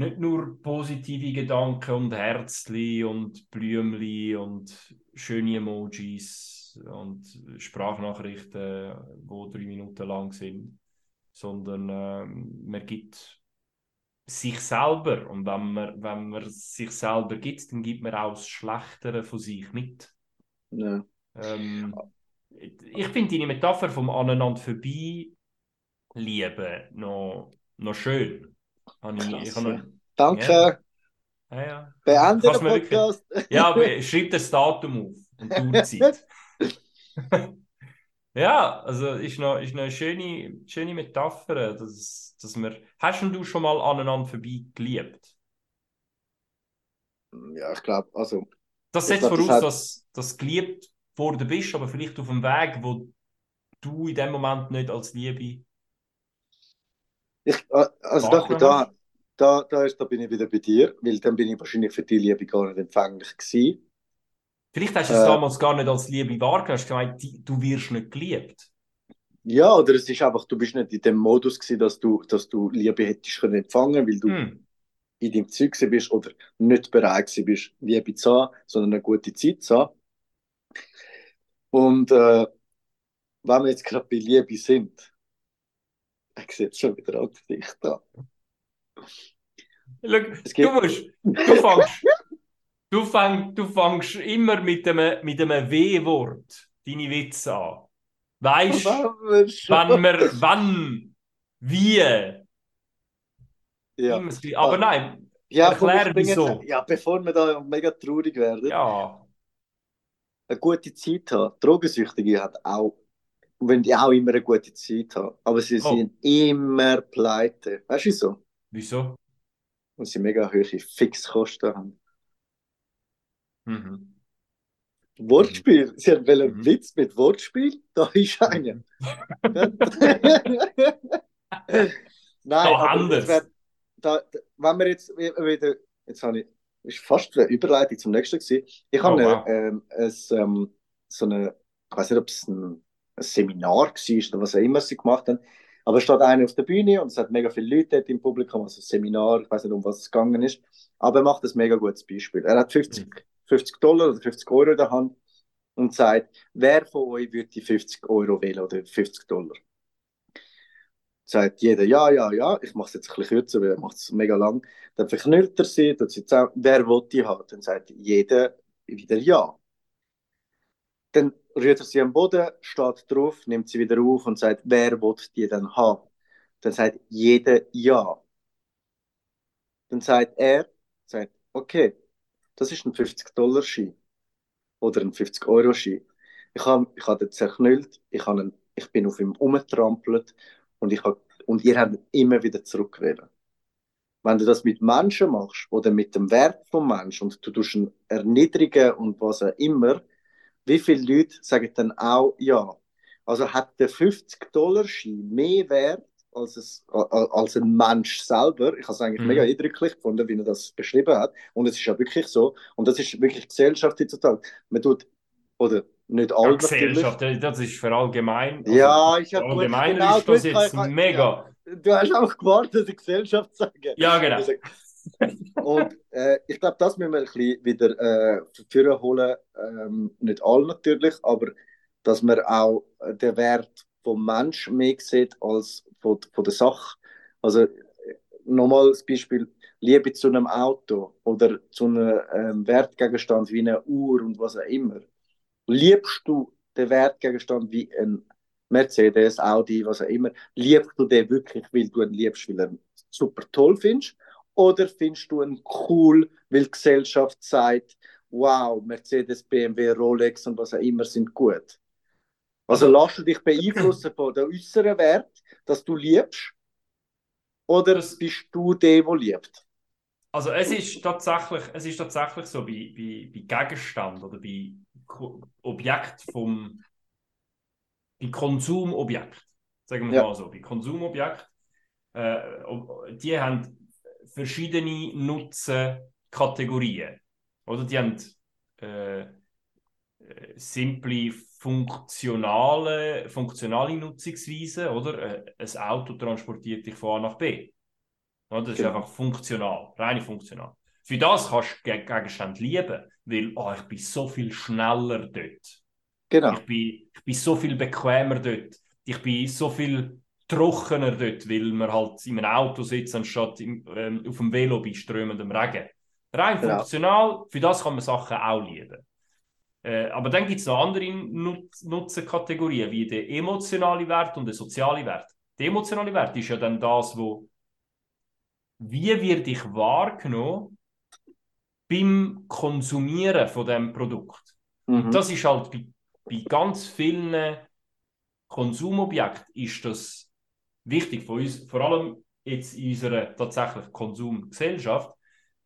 Speaker 2: nicht nur positive Gedanken und Herzli und Blümli und schöne Emojis und Sprachnachrichten, wo drei Minuten lang sind, sondern ähm, man gibt sich selber und wenn man, wenn man sich selber gibt, dann gibt man auch das Schlechtere von sich mit.
Speaker 1: Ja.
Speaker 2: Ähm, ich finde deine Metapher vom aneinander vorbei lieben noch, noch schön. Habe ich,
Speaker 1: Krass,
Speaker 2: ich noch,
Speaker 1: ja. Danke,
Speaker 2: Ja. ja, ja.
Speaker 1: beende den
Speaker 2: mir wirklich-
Speaker 1: Podcast.
Speaker 2: Ja, aber schreib das Datum auf und die Uhrzeit. [laughs] [laughs] ja, also ist noch, ist noch eine schöne, schöne Metapher, dass, dass wir... Hast du schon mal aneinander vorbei geliebt?
Speaker 1: Ja, ich glaube, also,
Speaker 2: Das
Speaker 1: Ich
Speaker 2: setzt
Speaker 1: glaub, das
Speaker 2: voraus,
Speaker 1: hat-
Speaker 2: dass, dass du geliebt worden bist, aber vielleicht auf einem Weg, wo du in dem Moment nicht als Liebe...
Speaker 1: ich, äh, also da,
Speaker 2: Wahrgenommen
Speaker 1: da, da, da, ist, da bin ich wieder bei dir, weil dann bin ich wahrscheinlich für die Liebe gar nicht empfänglich gewesen.
Speaker 2: Vielleicht hast du es
Speaker 1: Äh.
Speaker 2: damals gar nicht als Liebe wahrgenommen, hast gemeint, du wirst nicht geliebt.
Speaker 1: Ja, oder es ist einfach, du bist nicht in dem Modus gewesen, dass du, dass du Liebe hättest können empfangen, weil du
Speaker 2: Hm.
Speaker 1: in deinem Zeug bist oder nicht bereit bist, Liebe zu haben, sondern eine gute Zeit zu haben. Und äh, wenn wir jetzt gerade bei Liebe sind, ich sehe jetzt schon wieder ein Gesicht da.
Speaker 2: Schau, du musst, du fängst, du fängst, du fängst immer mit einem, mit einem W-Wort deine Witze an. Weißt [laughs] wann wir, wann, wie,
Speaker 1: ja.
Speaker 2: Aber nein,
Speaker 1: Ja,
Speaker 2: erklär wieso.
Speaker 1: Ja, bevor wir da mega traurig werden,
Speaker 2: ja,
Speaker 1: eine gute Zeit haben. Drogensüchtige hat auch, wenn die auch immer eine gute Zeit haben, aber sie
Speaker 2: Oh.
Speaker 1: sind immer pleite. Weißt du so?
Speaker 2: wieso?
Speaker 1: Und sie mega hohe Fixkosten haben.
Speaker 2: Mhm.
Speaker 1: Wortspiel. Sie haben einen
Speaker 2: Mhm.
Speaker 1: Witz mit Wortspiel. Da ist einer. [laughs] Nein, aber
Speaker 2: anders.
Speaker 1: wär, da, wenn wir jetzt wieder, jetzt habe ich, ist fast eine Überleitung zum nächsten gewesen. Ich habe
Speaker 2: Oh,
Speaker 1: eine,
Speaker 2: wow.
Speaker 1: ähm, ähm, so eine, ich weiß nicht, ob es ein, ein Seminar war oder was auch immer sie gemacht haben, aber es steht einer auf der Bühne und es hat mega viele Leute dort im Publikum, also ein Seminar, ich weiß nicht, um was es gegangen ist, aber er macht ein mega gutes Beispiel. Er hat 50,
Speaker 2: Mhm.
Speaker 1: 50 Dollar oder 50 Euro in der Hand und sagt, wer von euch würde die 50 Euro wählen oder 50 Dollar? sagt jeder ja, ja, ja. Ich mache es jetzt ein bisschen kürzer, weil er macht es mega lang. Dann verknüllt er sie, sie zusammen. Wer will die haben? Dann sagt jeder wieder ja. Dann rührt er sie am Boden, steht drauf, nimmt sie wieder auf und sagt, wer will die dann haben? Dann sagt jeder ja. Dann sagt er, sagt, okay, das ist ein 50-Dollar-Schein oder ein 50-Euro-Schein. Ich habe ich hab den zerknüllt, ich, hab ihn, ich bin auf ihm umgetrampelt und, ich hab, und ihr habt ihn immer wieder zurückgewählt. Wenn du das mit Menschen machst oder mit dem Wert vom Menschen und du tust ihn erniedrigen und was auch immer, wie viele Leute sagen dann auch ja? Also hat der 50-Dollar-Schein mehr Wert als, es, als ein Mensch selber. Ich habe es eigentlich mhm. mega eindrücklich gefunden, wie er das beschrieben hat. Und es ist ja wirklich so. Und das ist wirklich Gesellschaft heutzutage. Man tut, oder nicht alle
Speaker 2: ja, Gesellschaft, das ist verallgemein.
Speaker 1: Also ja, ich habe
Speaker 2: allgemein genau, ist das jetzt mega.
Speaker 1: Ja, du hast auch gewartet, die Gesellschaft zu sagen.
Speaker 2: Ja, genau.
Speaker 1: Und äh, ich glaube, das müssen wir ein wieder äh, holen. Ähm, nicht alle natürlich, aber dass man auch den Wert vom Mensch mehr sieht als von, von der Sache. Also nochmal das Beispiel Liebe zu einem Auto oder zu einem ähm, Wertgegenstand wie einer Uhr und was auch immer. Liebst du den Wertgegenstand wie ein Mercedes, Audi, was auch immer, liebst du den wirklich, weil du ihn liebst, weil er super toll findest? Oder findest du ihn cool, weil die Gesellschaft sagt, wow, Mercedes, BMW, Rolex und was auch immer sind gut? Also lass du dich beeinflussen von der äußeren Wert, dass du liebst, oder bist du der, der liebt?
Speaker 2: Also es ist tatsächlich, es ist tatsächlich so bei, bei, bei Gegenstand oder bei Objekt vom bei Konsumobjekt, sagen wir ja. mal so, bei Konsumobjekt, äh, die haben verschiedene Nutzenkategorien. Oder die haben äh, äh simple funktionale, funktionale Nutzungsweise, oder? Äh, ein Auto transportiert dich von A nach B. Das ist genau. einfach funktional, rein funktional. Für das kannst du Gegenstand lieben, weil oh, ich bin so viel schneller dort.
Speaker 1: Genau.
Speaker 2: Ich bin, ich bin so viel bequemer dort. Ich bin so viel trockener dort, weil man halt in einem Auto sitzt, anstatt im, ähm, auf dem Velo bei strömendem Regen. Rein genau. funktional, für das kann man Sachen auch lieben. Äh, aber dann gibt es noch andere Nut Nutzenkategorien, wie der emotionale Wert und der soziale Wert. Der emotionale Wert ist ja dann das, wo wie wird ich wahrgenommen beim Konsumieren von dem Produkt. Mhm. Das ist halt bei, bei ganz vielen Konsumobjekten ist das wichtig für uns, vor allem jetzt in unserer tatsächlich Konsumgesellschaft.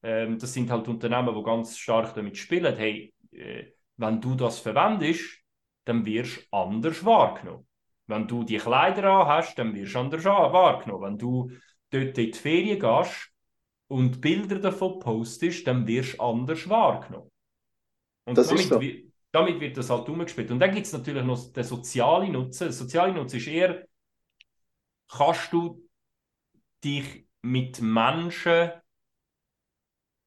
Speaker 2: Ähm, das sind halt Unternehmen, die ganz stark damit spielen, hey, äh, wenn du das verwendest, dann wirst du anders wahrgenommen. Wenn du die Kleider an hast, dann wirst du anders wahrgenommen. Wenn du dort in die Ferien gehst und Bilder davon postest, dann wirst du anders wahrgenommen. Und das damit, so. damit wird das halt umgespielt. Und dann gibt es natürlich noch den sozialen Nutzen. Der soziale Nutzen ist eher, kannst du dich mit Menschen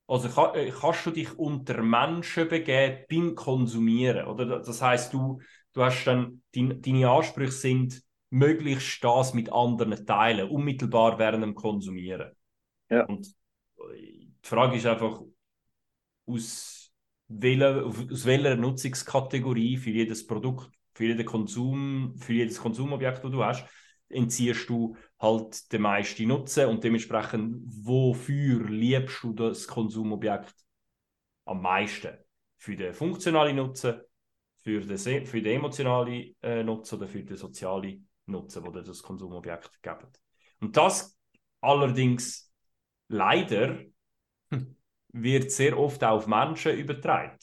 Speaker 2: also kann, äh, kannst du dich unter Menschen begeben beim Konsumieren? Oder? Das heißt, du, du hast dann, dein, deine Ansprüche sind, möglichst das mit anderen teilen, unmittelbar während dem Konsumieren.
Speaker 1: Ja.
Speaker 2: Und die Frage ist einfach, aus welcher, aus welcher Nutzungskategorie für jedes Produkt, für jeden Konsum, für jedes Konsumobjekt, das du hast, entziehst du halt den meisten Nutzen und dementsprechend, wofür liebst du das Konsumobjekt am meisten? Für den funktionalen Nutzen, für den, für den emotionalen äh, Nutzen oder für den sozialen Nutzen, wo das Konsumobjekt gibt. Und das allerdings leider wird sehr oft auf Menschen übertragen.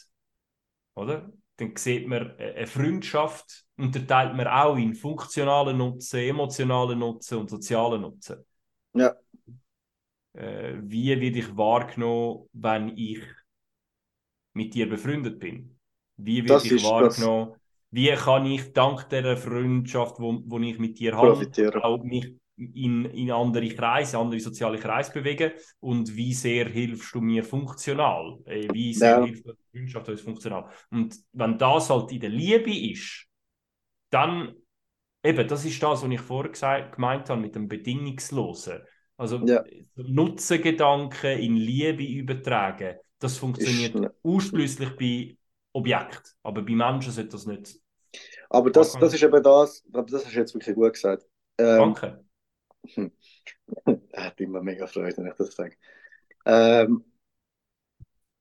Speaker 2: Oder? Dann sieht man eine Freundschaft unterteilt man auch in funktionalen Nutzen, emotionalen Nutzen und sozialen Nutzen.
Speaker 1: Ja.
Speaker 2: Äh, wie werde ich wahrgenommen, wenn ich mit dir befreundet bin? Wie werde ich wahrgenommen? Das. Wie kann ich dank der Freundschaft, wo, wo ich mit dir habe, auch mich in, in andere Kreise, andere soziale Kreise bewegen? Und wie sehr hilfst du mir funktional? Äh, wie sehr ja. hilft die Freundschaft uns funktional? Und wenn das halt in der Liebe ist, dann eben, das ist das, was ich vorher gesagt, gemeint habe mit dem Bedingungslosen. Also
Speaker 1: Ja.
Speaker 2: Nutzengedanken in Liebe übertragen, das funktioniert
Speaker 1: Ist-
Speaker 2: ausschließlich bei Objekten, aber bei Menschen sollte das nicht.
Speaker 1: Aber das, das ist eben das, das hast du jetzt wirklich gut gesagt. Ähm,
Speaker 2: Danke. [laughs]
Speaker 1: er hat immer mega Freude, wenn ich das sage. Ähm,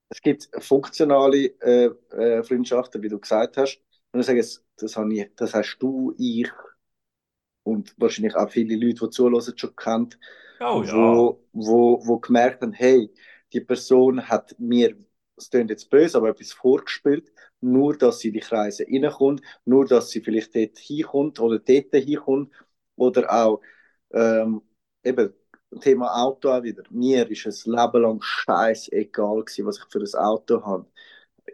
Speaker 1: es gibt funktionale äh, äh, Freundschaften, wie du gesagt hast. Und ich sage jetzt, das, habe ich, das hast du, ich und wahrscheinlich auch viele Leute, die zuhören, schon kennt,
Speaker 2: Oh ja.
Speaker 1: wo, wo, wo gemerkt haben, hey, die Person hat mir, es klingt jetzt böse, aber etwas vorgespielt, nur dass sie in die Kreise reinkommt, nur dass sie vielleicht dort hinkommt oder dort hinkommt oder auch ähm, eben Thema Auto auch wieder. Mir ist es Leben lang scheißegal gewesen, was ich für ein Auto habe.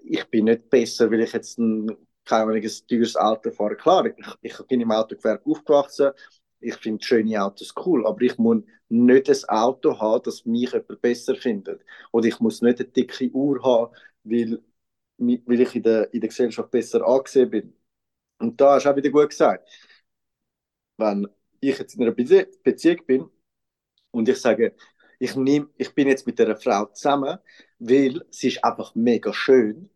Speaker 1: Ich bin nicht besser, weil ich jetzt ein, kein ein teures Auto fahre. Klar, ich, ich bin im Autogewerbe aufgewachsen, ich finde schöne Autos cool, aber ich muss nicht ein Auto haben, das mich jemand besser findet. Oder ich muss nicht eine dicke Uhr haben, weil, weil ich in der, in der Gesellschaft besser angesehen bin. Und da hast du auch wieder gut gesagt, wenn ich jetzt in einer Bezie Beziehung bin und ich sage, ich, nehm, ich bin jetzt mit einer Frau zusammen, weil sie ist einfach mega schön.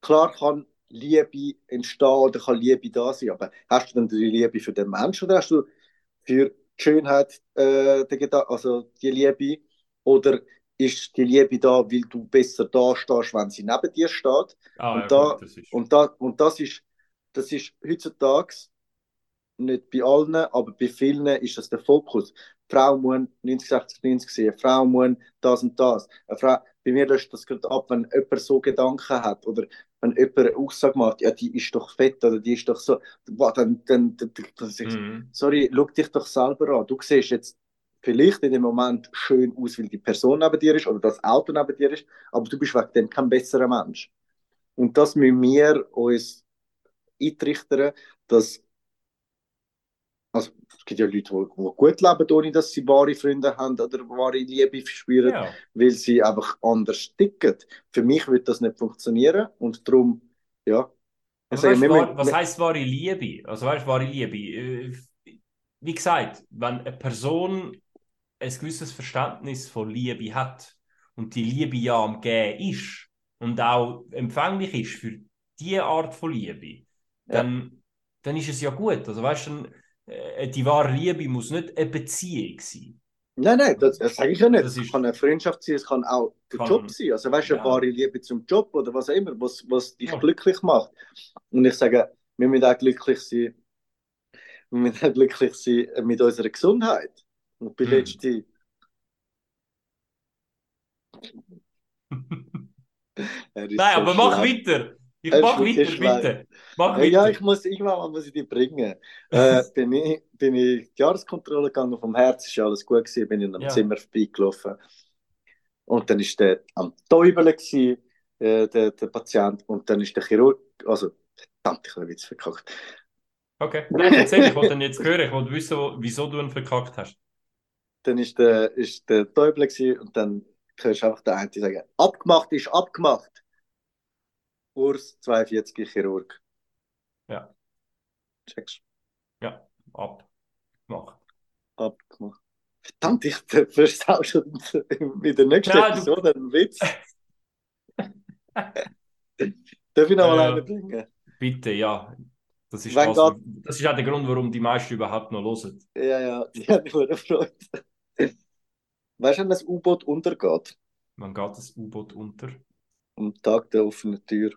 Speaker 1: Klar kann Liebe entstehen oder kann Liebe da sein, aber hast du dann die Liebe für den Menschen oder hast du für die Schönheit äh, also die Liebe oder ist die Liebe da, weil du besser da stehst, wenn sie neben dir steht?
Speaker 2: Ah,
Speaker 1: und
Speaker 2: ja,
Speaker 1: da-
Speaker 2: gut, das ist.
Speaker 1: Und, da, und das, ist, das ist heutzutage nicht bei allen, aber bei vielen ist das der Fokus. Die Frau muss 90, 60, 90 sehen, eine Frau muss das und das. Eine Frau, bei mir löscht das gerade ab, wenn jemand so Gedanken hat oder wenn jemand eine Aussage macht, ja, die ist doch fett oder die ist doch so, boah, dann, dann, dann, dann,
Speaker 2: Mhm.
Speaker 1: sorry, schau dich doch selber an. Du siehst jetzt vielleicht in dem Moment schön aus, weil die Person neben dir ist oder das Auto neben dir ist, aber du bist wegen dem kein besserer Mensch. Und das müssen wir uns eintrichtern, dass also, es gibt ja Leute, die, die gut leben, ohne dass sie wahre Freunde haben oder wahre Liebe verspüren,
Speaker 2: Ja.
Speaker 1: weil sie einfach anders ticken. Für mich wird das nicht funktionieren und darum, ja. Sage,
Speaker 2: weißt, wahr, was heißt wahre Liebe? Also weißt, wahre Liebe. äh, Wie gesagt, wenn eine Person ein gewisses Verständnis von Liebe hat und die Liebe ja am Gehen ist und auch empfänglich ist für diese Art von Liebe, dann, dann ist es ja gut. Also weißt du, die wahre Liebe muss nicht eine Beziehung sein.
Speaker 1: Nein, nein, das, das sage ich ja nicht.
Speaker 2: Das
Speaker 1: Es
Speaker 2: ist-
Speaker 1: kann eine Freundschaft sein, es kann auch der
Speaker 2: Kann-
Speaker 1: Job sein. Also weißt du, eine
Speaker 2: Ja.
Speaker 1: wahre Liebe zum Job oder was auch immer, was, was dich
Speaker 2: Ja.
Speaker 1: glücklich macht. Und ich sage, wir müssen auch glücklich sein, wir müssen auch glücklich sein mit unserer Gesundheit. Und bei
Speaker 2: Hm.
Speaker 1: letzte, [laughs]
Speaker 2: Nein, aber mach
Speaker 1: schlecht.
Speaker 2: weiter. Ich
Speaker 1: Er ist
Speaker 2: mach weiter, bitte. Mach
Speaker 1: Äh, ja,
Speaker 2: weiter.
Speaker 1: ich muss, irgendwann muss ich die bringen. Äh, [laughs] bin, ich, bin ich die Jahreskontrolle gegangen vom Herz, ist alles gut gewesen, bin in einem
Speaker 2: Ja.
Speaker 1: Zimmer vorbeigelaufen. Und dann ist der am Täubeln äh, der, der Patient, und dann ist der Chirurg, also, verdammt, ich habe jetzt verkackt.
Speaker 2: Okay, nein, erzähl, ich wollte dann jetzt [laughs] hören, ich wollte wissen, wieso du ihn verkackt hast.
Speaker 1: Dann ist der, ist der Täubeln und dann hörst du einfach den einen sagen, abgemacht ist abgemacht. Urs, 42 Chirurg.
Speaker 2: Ja.
Speaker 1: Checkst
Speaker 2: Ja, ab. Mach.
Speaker 1: abgemacht. Verdammt, ich versau schon in der nächsten
Speaker 2: Nein,
Speaker 1: Episode einen Witz. [laughs] Darf ich noch mal
Speaker 2: Ja.
Speaker 1: einen bringen?
Speaker 2: Bitte, ja. Das ist,
Speaker 1: Wenn
Speaker 2: das, das ist auch der Grund, warum die meisten überhaupt noch hören.
Speaker 1: Ja, ja, [laughs] die hat mich sehr gefreut. Weißt du, wenn das U-Boot untergeht?
Speaker 2: Wann geht das U-Boot unter?
Speaker 1: Am Tag der offenen Tür.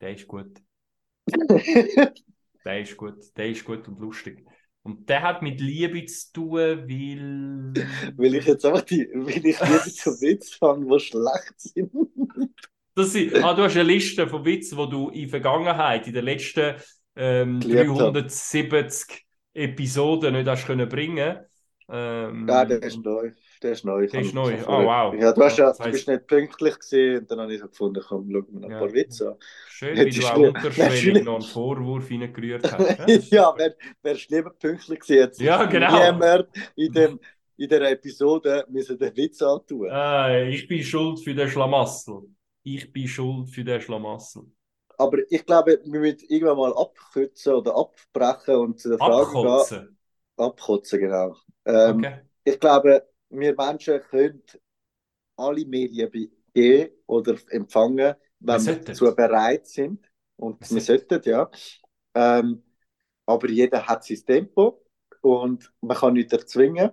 Speaker 2: Der ist gut. [laughs] Der ist gut. Der ist gut und lustig. Und der hat mit Liebe zu tun, weil.
Speaker 1: Weil ich jetzt einfach die, weil ich lieber zu [laughs] Witz fange, die schlecht sind.
Speaker 2: Das sind, ah, du hast eine Liste von Witzen, die du in der Vergangenheit, in den letzten ähm,
Speaker 1: Geliebt habe.
Speaker 2: 370 Episoden nicht hast können bringen ähm,
Speaker 1: Ja, der ist neu. Der ist neu.
Speaker 2: Der ist neu. Ah, wow.
Speaker 1: Ja, du, hast ja, du bist nicht pünktlich gesehen und dann habe ich so gefunden, komm, schau mir noch ein
Speaker 2: Ja.
Speaker 1: paar Witze an.
Speaker 2: Schön, wie du auch unterschwellig noch einen Vorwurf reingerührt hast. [laughs]
Speaker 1: ja, wer, wärst lieber pünktlich gewesen, jetzt
Speaker 2: Ja, genau.
Speaker 1: niemand in, dem, in dieser Episode müssen den Witz antun.
Speaker 2: Äh, ich bin schuld für den Schlamassel. Ich bin schuld für den Schlamassel.
Speaker 1: aber ich glaube, wir müssen irgendwann mal abkürzen oder abbrechen und zu der Frage
Speaker 2: Abkotzen.
Speaker 1: gehen. Abkotzen, genau. Ähm,
Speaker 2: Okay.
Speaker 1: Ich glaube, wir Menschen können alle Medien geben oder empfangen, wenn wir
Speaker 2: sollten.
Speaker 1: dazu bereit sind. Und
Speaker 2: Wir
Speaker 1: wir sollten, ja. Ähm, aber jeder hat sein Tempo und man kann nichts erzwingen.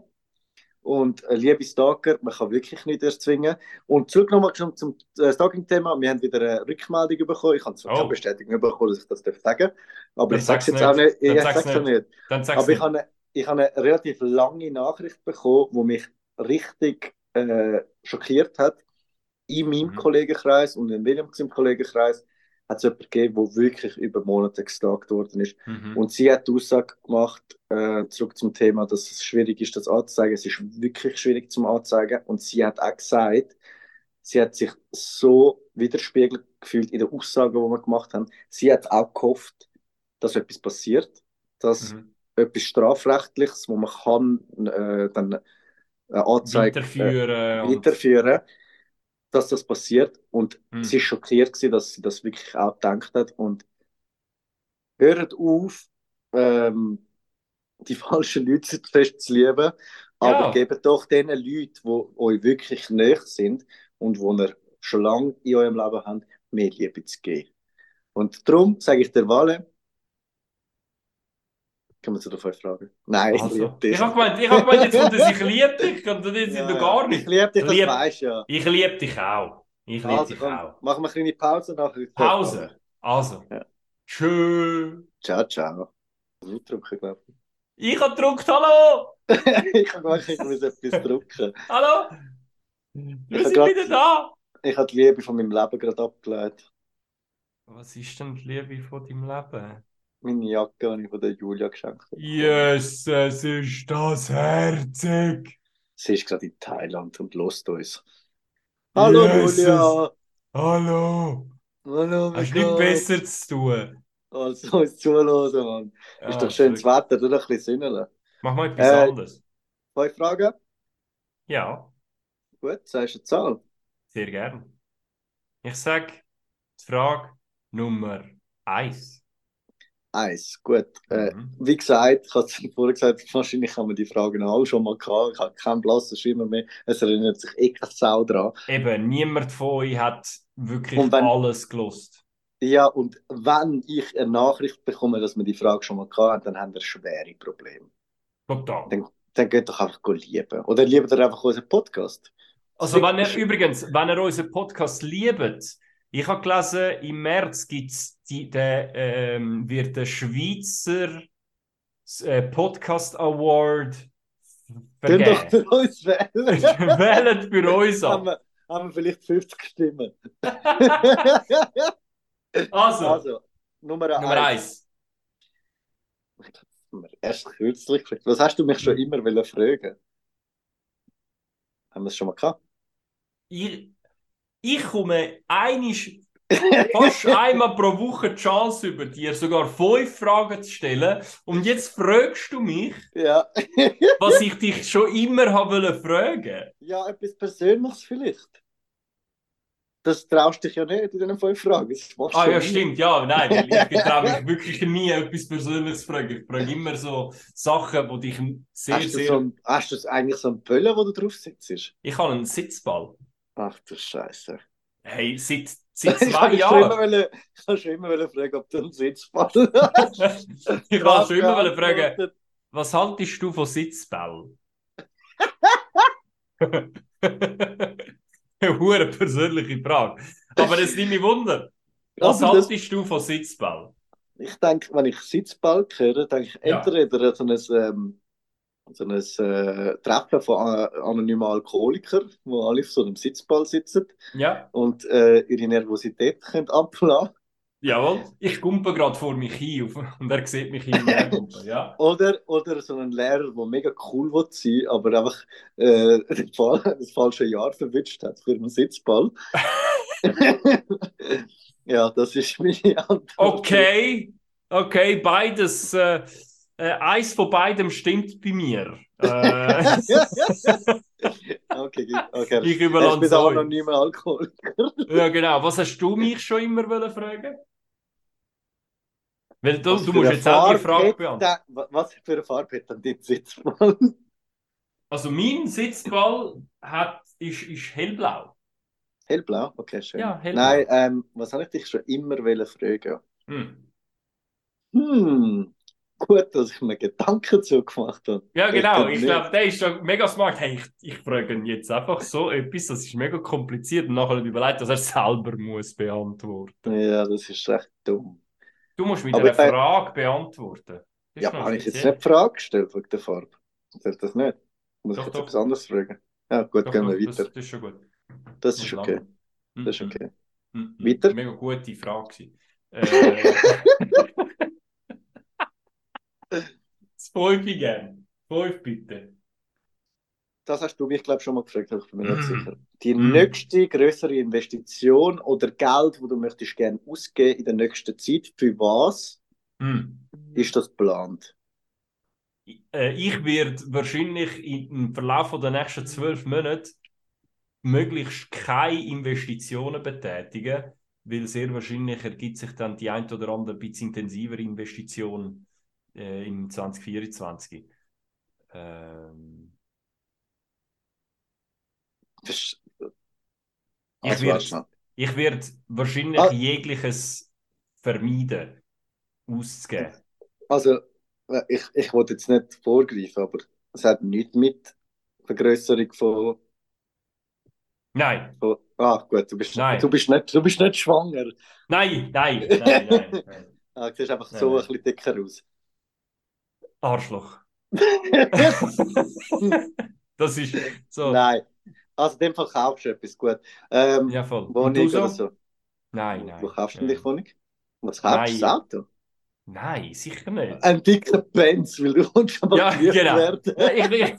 Speaker 1: Und äh, liebe Stalker, man kann wirklich nichts erzwingen. Und zurück nochmal zum, zum äh, Stalking-Thema. Wir haben wieder eine Rückmeldung bekommen. Ich habe zwar
Speaker 2: Oh.
Speaker 1: keine Bestätigung bekommen, dass ich das darf sagen Aber
Speaker 2: Dann
Speaker 1: ich sage es jetzt auch nicht.
Speaker 2: nicht. Dann
Speaker 1: Ich sage es auch
Speaker 2: nicht.
Speaker 1: nicht. Aber ich
Speaker 2: nicht.
Speaker 1: habe, eine, ich habe eine relativ lange Nachricht bekommen, die mich richtig äh, schockiert hat. In meinem
Speaker 2: Mhm.
Speaker 1: Kollegenkreis und in Williams im Kollegenkreis hat es jemanden gegeben, der wirklich über Monate gestalkt worden ist.
Speaker 2: Mhm.
Speaker 1: Und sie hat die Aussage gemacht, äh, zurück zum Thema, dass es schwierig ist, das anzuzeigen. Es ist wirklich schwierig zum Anzeigen. Und sie hat auch gesagt, sie hat sich so widerspiegelt gefühlt in den Aussagen, die wir gemacht haben. Sie hat auch gehofft, dass etwas passiert, dass
Speaker 2: Mhm.
Speaker 1: etwas Strafrechtliches, wo man kann äh, dann äh, Anzeige äh,
Speaker 2: Weiterführen. und-
Speaker 1: weiterführen, dass das passiert. Und
Speaker 2: Mhm.
Speaker 1: sie ist schockiert gewesen, dass sie das wirklich auch gedacht hat. Und hört auf, ähm, die [laughs] falschen Leute fest zu lieben, aber
Speaker 2: Ja.
Speaker 1: gebt doch den Leuten, die euch wirklich näher sind und die ihr schon lange in eurem Leben habt, mehr Liebe zu geben. Und darum sage ich der Walle, kommen wir zu den fünf Fragen. Nein, ich
Speaker 2: Also,
Speaker 1: liebe dich.
Speaker 2: ich habe gemeint, ich hab gemeint, jetzt kommt es, ich liebe dich. Und das ist
Speaker 1: Ja,
Speaker 2: noch gar nicht.
Speaker 1: Ich liebe dich, das
Speaker 2: Lieb-
Speaker 1: weißt ja.
Speaker 2: Ich liebe dich auch. Ich liebe
Speaker 1: Also
Speaker 2: dich
Speaker 1: komm,
Speaker 2: auch.
Speaker 1: machen wir eine kleine Pause nachher.
Speaker 2: Pause. Also.
Speaker 1: Ja.
Speaker 2: Tschö.
Speaker 1: Ciao, ciao. Drücken, glaube
Speaker 2: Ich habe gedruckt, hallo.
Speaker 1: ich. ich kann gar nicht ich muss etwas drücken.
Speaker 2: Hallo.
Speaker 1: Ich
Speaker 2: Wir sind wieder da.
Speaker 1: Ich habe die Liebe von meinem Leben gerade abgelegt.
Speaker 2: Was ist denn die Liebe von deinem Leben?
Speaker 1: Meine Jacke habe ich von der Julia geschenkt.
Speaker 2: Jesus, ist das herzig.
Speaker 1: Sie ist gerade in Thailand und lost uns. Hallo
Speaker 2: Jesus.
Speaker 1: Julia!
Speaker 2: Hallo.
Speaker 1: Hallo,
Speaker 2: Hast du nicht
Speaker 1: geht's?
Speaker 2: besser zu tun?
Speaker 1: Als uns zuhören, Mann. Ist
Speaker 2: Ah,
Speaker 1: doch schönes
Speaker 2: schön.
Speaker 1: Wetter, du doch ein bisschen sünneln.
Speaker 2: Mach mal etwas
Speaker 1: Äh,
Speaker 2: anderes.
Speaker 1: Fünf Fragen?
Speaker 2: Ja,
Speaker 1: Gut, sagst du eine Zahl?
Speaker 2: sehr gern. Ich sag die Frage Nummer eins.
Speaker 1: Eins, gut. Äh,
Speaker 2: Mhm.
Speaker 1: Wie gesagt, ich habe es [laughs] vorher gesagt, wahrscheinlich haben wir die Fragen auch schon mal gehabt. Ich habe keinen blassen Schimmer mehr. Es erinnert sich eh keine Sau dran.
Speaker 2: Eben, niemand von euch hat wirklich
Speaker 1: wenn-
Speaker 2: alles gelost.
Speaker 1: Ja, und wenn ich eine Nachricht bekomme, dass wir die Frage schon mal gehabt haben, dann haben wir schwere Probleme.
Speaker 2: Total.
Speaker 1: Dann, dann geht doch einfach lieben. Oder liebt ihr einfach unseren Podcast.
Speaker 2: Also, wenn ihr übrigens, wenn ihr unseren Podcast liebt, ich habe gelesen, im März gibt's die, der, ähm, wird der Schweizer äh, Podcast Award
Speaker 1: Könnt doch
Speaker 2: vergeben.
Speaker 1: für uns wählen. [laughs]
Speaker 2: Wählt für uns
Speaker 1: haben,
Speaker 2: ab.
Speaker 1: wir, haben wir vielleicht 50 Stimmen. [laughs]
Speaker 2: Also,
Speaker 1: also, Nummer,
Speaker 2: Nummer
Speaker 1: eins.
Speaker 2: eins.
Speaker 1: Haben wir Erst kürzlich gefragt. Was hast du mich schon immer wollen fragen? Haben wir es schon mal gehabt?
Speaker 2: Ich, ich komme einisch, fast [laughs] einmal pro Woche die Chance über dir, sogar fünf Fragen zu stellen. Und jetzt fragst du mich,
Speaker 1: ja. [laughs]
Speaker 2: was ich dich schon immer habe wollen fragen.
Speaker 1: ja, etwas Persönliches vielleicht. Das traust dich ja nicht in diesen fünf Fragen.
Speaker 2: Ah ja,
Speaker 1: nie.
Speaker 2: stimmt, ja, nein, ich [laughs] traue mich wirklich nie etwas Persönliches zu fragen. Ich frage immer so Sachen, die dich sehr,
Speaker 1: Hast du,
Speaker 2: sehr...
Speaker 1: so ein, hast du eigentlich so einen Böller, wo du drauf sitzt?
Speaker 2: Ich habe einen Sitzball.
Speaker 1: Ach du Scheiße.
Speaker 2: Hey, seit, [laughs] seit
Speaker 1: Ich
Speaker 2: zwei
Speaker 1: schon immer,
Speaker 2: Jahren.
Speaker 1: wollen, ich habe schon immer wollen fragen, ob du einen Sitzball hast. [laughs]
Speaker 2: ich habe schon immer wollen fragen, was haltest du von Sitzball? [laughs] Eine hure persönliche Frage. Aber das nimmt mich Wunder. Was
Speaker 1: Aber das-
Speaker 2: haltest du von Sitzball?
Speaker 1: Ich denke, wenn ich Sitzball höre, denke ich
Speaker 2: Ja.
Speaker 1: entweder so ein, ähm, so ein äh, Treffen von anonymen Alkoholikern, wo alle auf so einem Sitzball sitzen
Speaker 2: Ja,
Speaker 1: und äh, ihre Nervosität können ablassen
Speaker 2: jawohl. Ich kumpe gerade vor mich hin auf- und er sieht mich hin. Ja. [laughs]
Speaker 1: Oder, oder so einen Lehrer, der mega cool will sein aber einfach äh, [laughs] das falsche Jahr verwünscht hat für einen Sitzball. [laughs] ja, das ist meine Antwort.
Speaker 2: Okay, okay, beides. Äh, äh, eins von beidem stimmt bei mir. [laughs] Äh,
Speaker 1: okay, okay.
Speaker 2: ich überlasse
Speaker 1: bin
Speaker 2: es
Speaker 1: der
Speaker 2: euch.
Speaker 1: anonyme Alkoholiker.
Speaker 2: Ja, genau. Was hast du mich schon immer wollen fragen? Weil du, du musst jetzt auch die Frage beantworten.
Speaker 1: Was für eine Farbe hat dann dein Sitzball?
Speaker 2: Also mein Sitzball hat, ist, ist hellblau.
Speaker 1: Hellblau? Okay, schön.
Speaker 2: Ja, hellblau.
Speaker 1: Nein, ähm, was habe ich dich schon immer wollen fragen?
Speaker 2: Hm.
Speaker 1: Hm, gut, dass ich mir Gedanken dazu gemacht habe.
Speaker 2: Ja, genau. Ich glaube, der ist schon mega smart. Hey, ich, ich frage ihn jetzt einfach so etwas, das ist mega kompliziert und nachher überlegt, dass er selber muss beantworten.
Speaker 1: Ja, das ist recht dumm.
Speaker 2: Du musst mit
Speaker 1: Aber
Speaker 2: einer
Speaker 1: ich-
Speaker 2: Frage beantworten. Das
Speaker 1: Ja, habe ich jetzt nicht die Frage gestellt wegen der Farbe? Zählt das nicht? Muss
Speaker 2: Doch,
Speaker 1: ich jetzt
Speaker 2: doch.
Speaker 1: etwas anderes fragen? Ja, gut,
Speaker 2: Doch,
Speaker 1: gehen wir
Speaker 2: das,
Speaker 1: weiter.
Speaker 2: das ist schon gut.
Speaker 1: Das ist okay.
Speaker 2: Mhm.
Speaker 1: Das ist okay.
Speaker 2: Mhm.
Speaker 1: Weiter?
Speaker 2: Mega gute Frage. [laughs] Äh, das Fünfe gern. Fünf bitte.
Speaker 1: Das hast du mich, glaube ich, schon mal gefragt, ich bin mir nicht
Speaker 2: Mhm.
Speaker 1: sicher. Die
Speaker 2: Mhm.
Speaker 1: nächste größere Investition oder Geld, wo du möchtest gerne ausgeben in der nächsten Zeit, für was
Speaker 2: Mhm.
Speaker 1: ist das geplant?
Speaker 2: Äh, ich werde wahrscheinlich in- im Verlauf der nächsten zwölf Monate möglichst keine Investitionen betätigen, weil sehr wahrscheinlich ergibt sich dann die ein oder andere bisschen intensivere Investition äh, im 2024. Ähm, Ich
Speaker 1: Also,
Speaker 2: werd- werde wahrscheinlich
Speaker 1: Ah.
Speaker 2: jegliches vermeiden, auszugeben.
Speaker 1: Also, äh, ich, ich wollte jetzt nicht vorgreifen, aber es hat nichts mit Vergrößerung von,
Speaker 2: Nein,
Speaker 1: von Ah, gut, du bist,
Speaker 2: Nein.
Speaker 1: du bist, nicht, du bist nicht schwanger.
Speaker 2: nein, nein, nein, nein. nein. [laughs]
Speaker 1: Ah, du siehst einfach
Speaker 2: Nein,
Speaker 1: so
Speaker 2: nein.
Speaker 1: ein bisschen dicker aus.
Speaker 2: Arschloch. [laughs] Das ist so.
Speaker 1: Nein. Also, in dem Fall kaufst du etwas gut. Ähm,
Speaker 2: Ja, voll.
Speaker 1: Wohnung
Speaker 2: so?
Speaker 1: oder so.
Speaker 2: Nein, nein.
Speaker 1: Wo kaufst du denn
Speaker 2: nein.
Speaker 1: die Wohnung? Was kaufst du? Das
Speaker 2: Nein.
Speaker 1: Auto?
Speaker 2: Nein, sicher nicht.
Speaker 1: Ein dicker Benz, weil du schon mal
Speaker 2: Ja, genau.
Speaker 1: werden.
Speaker 2: Ja, ich, ich,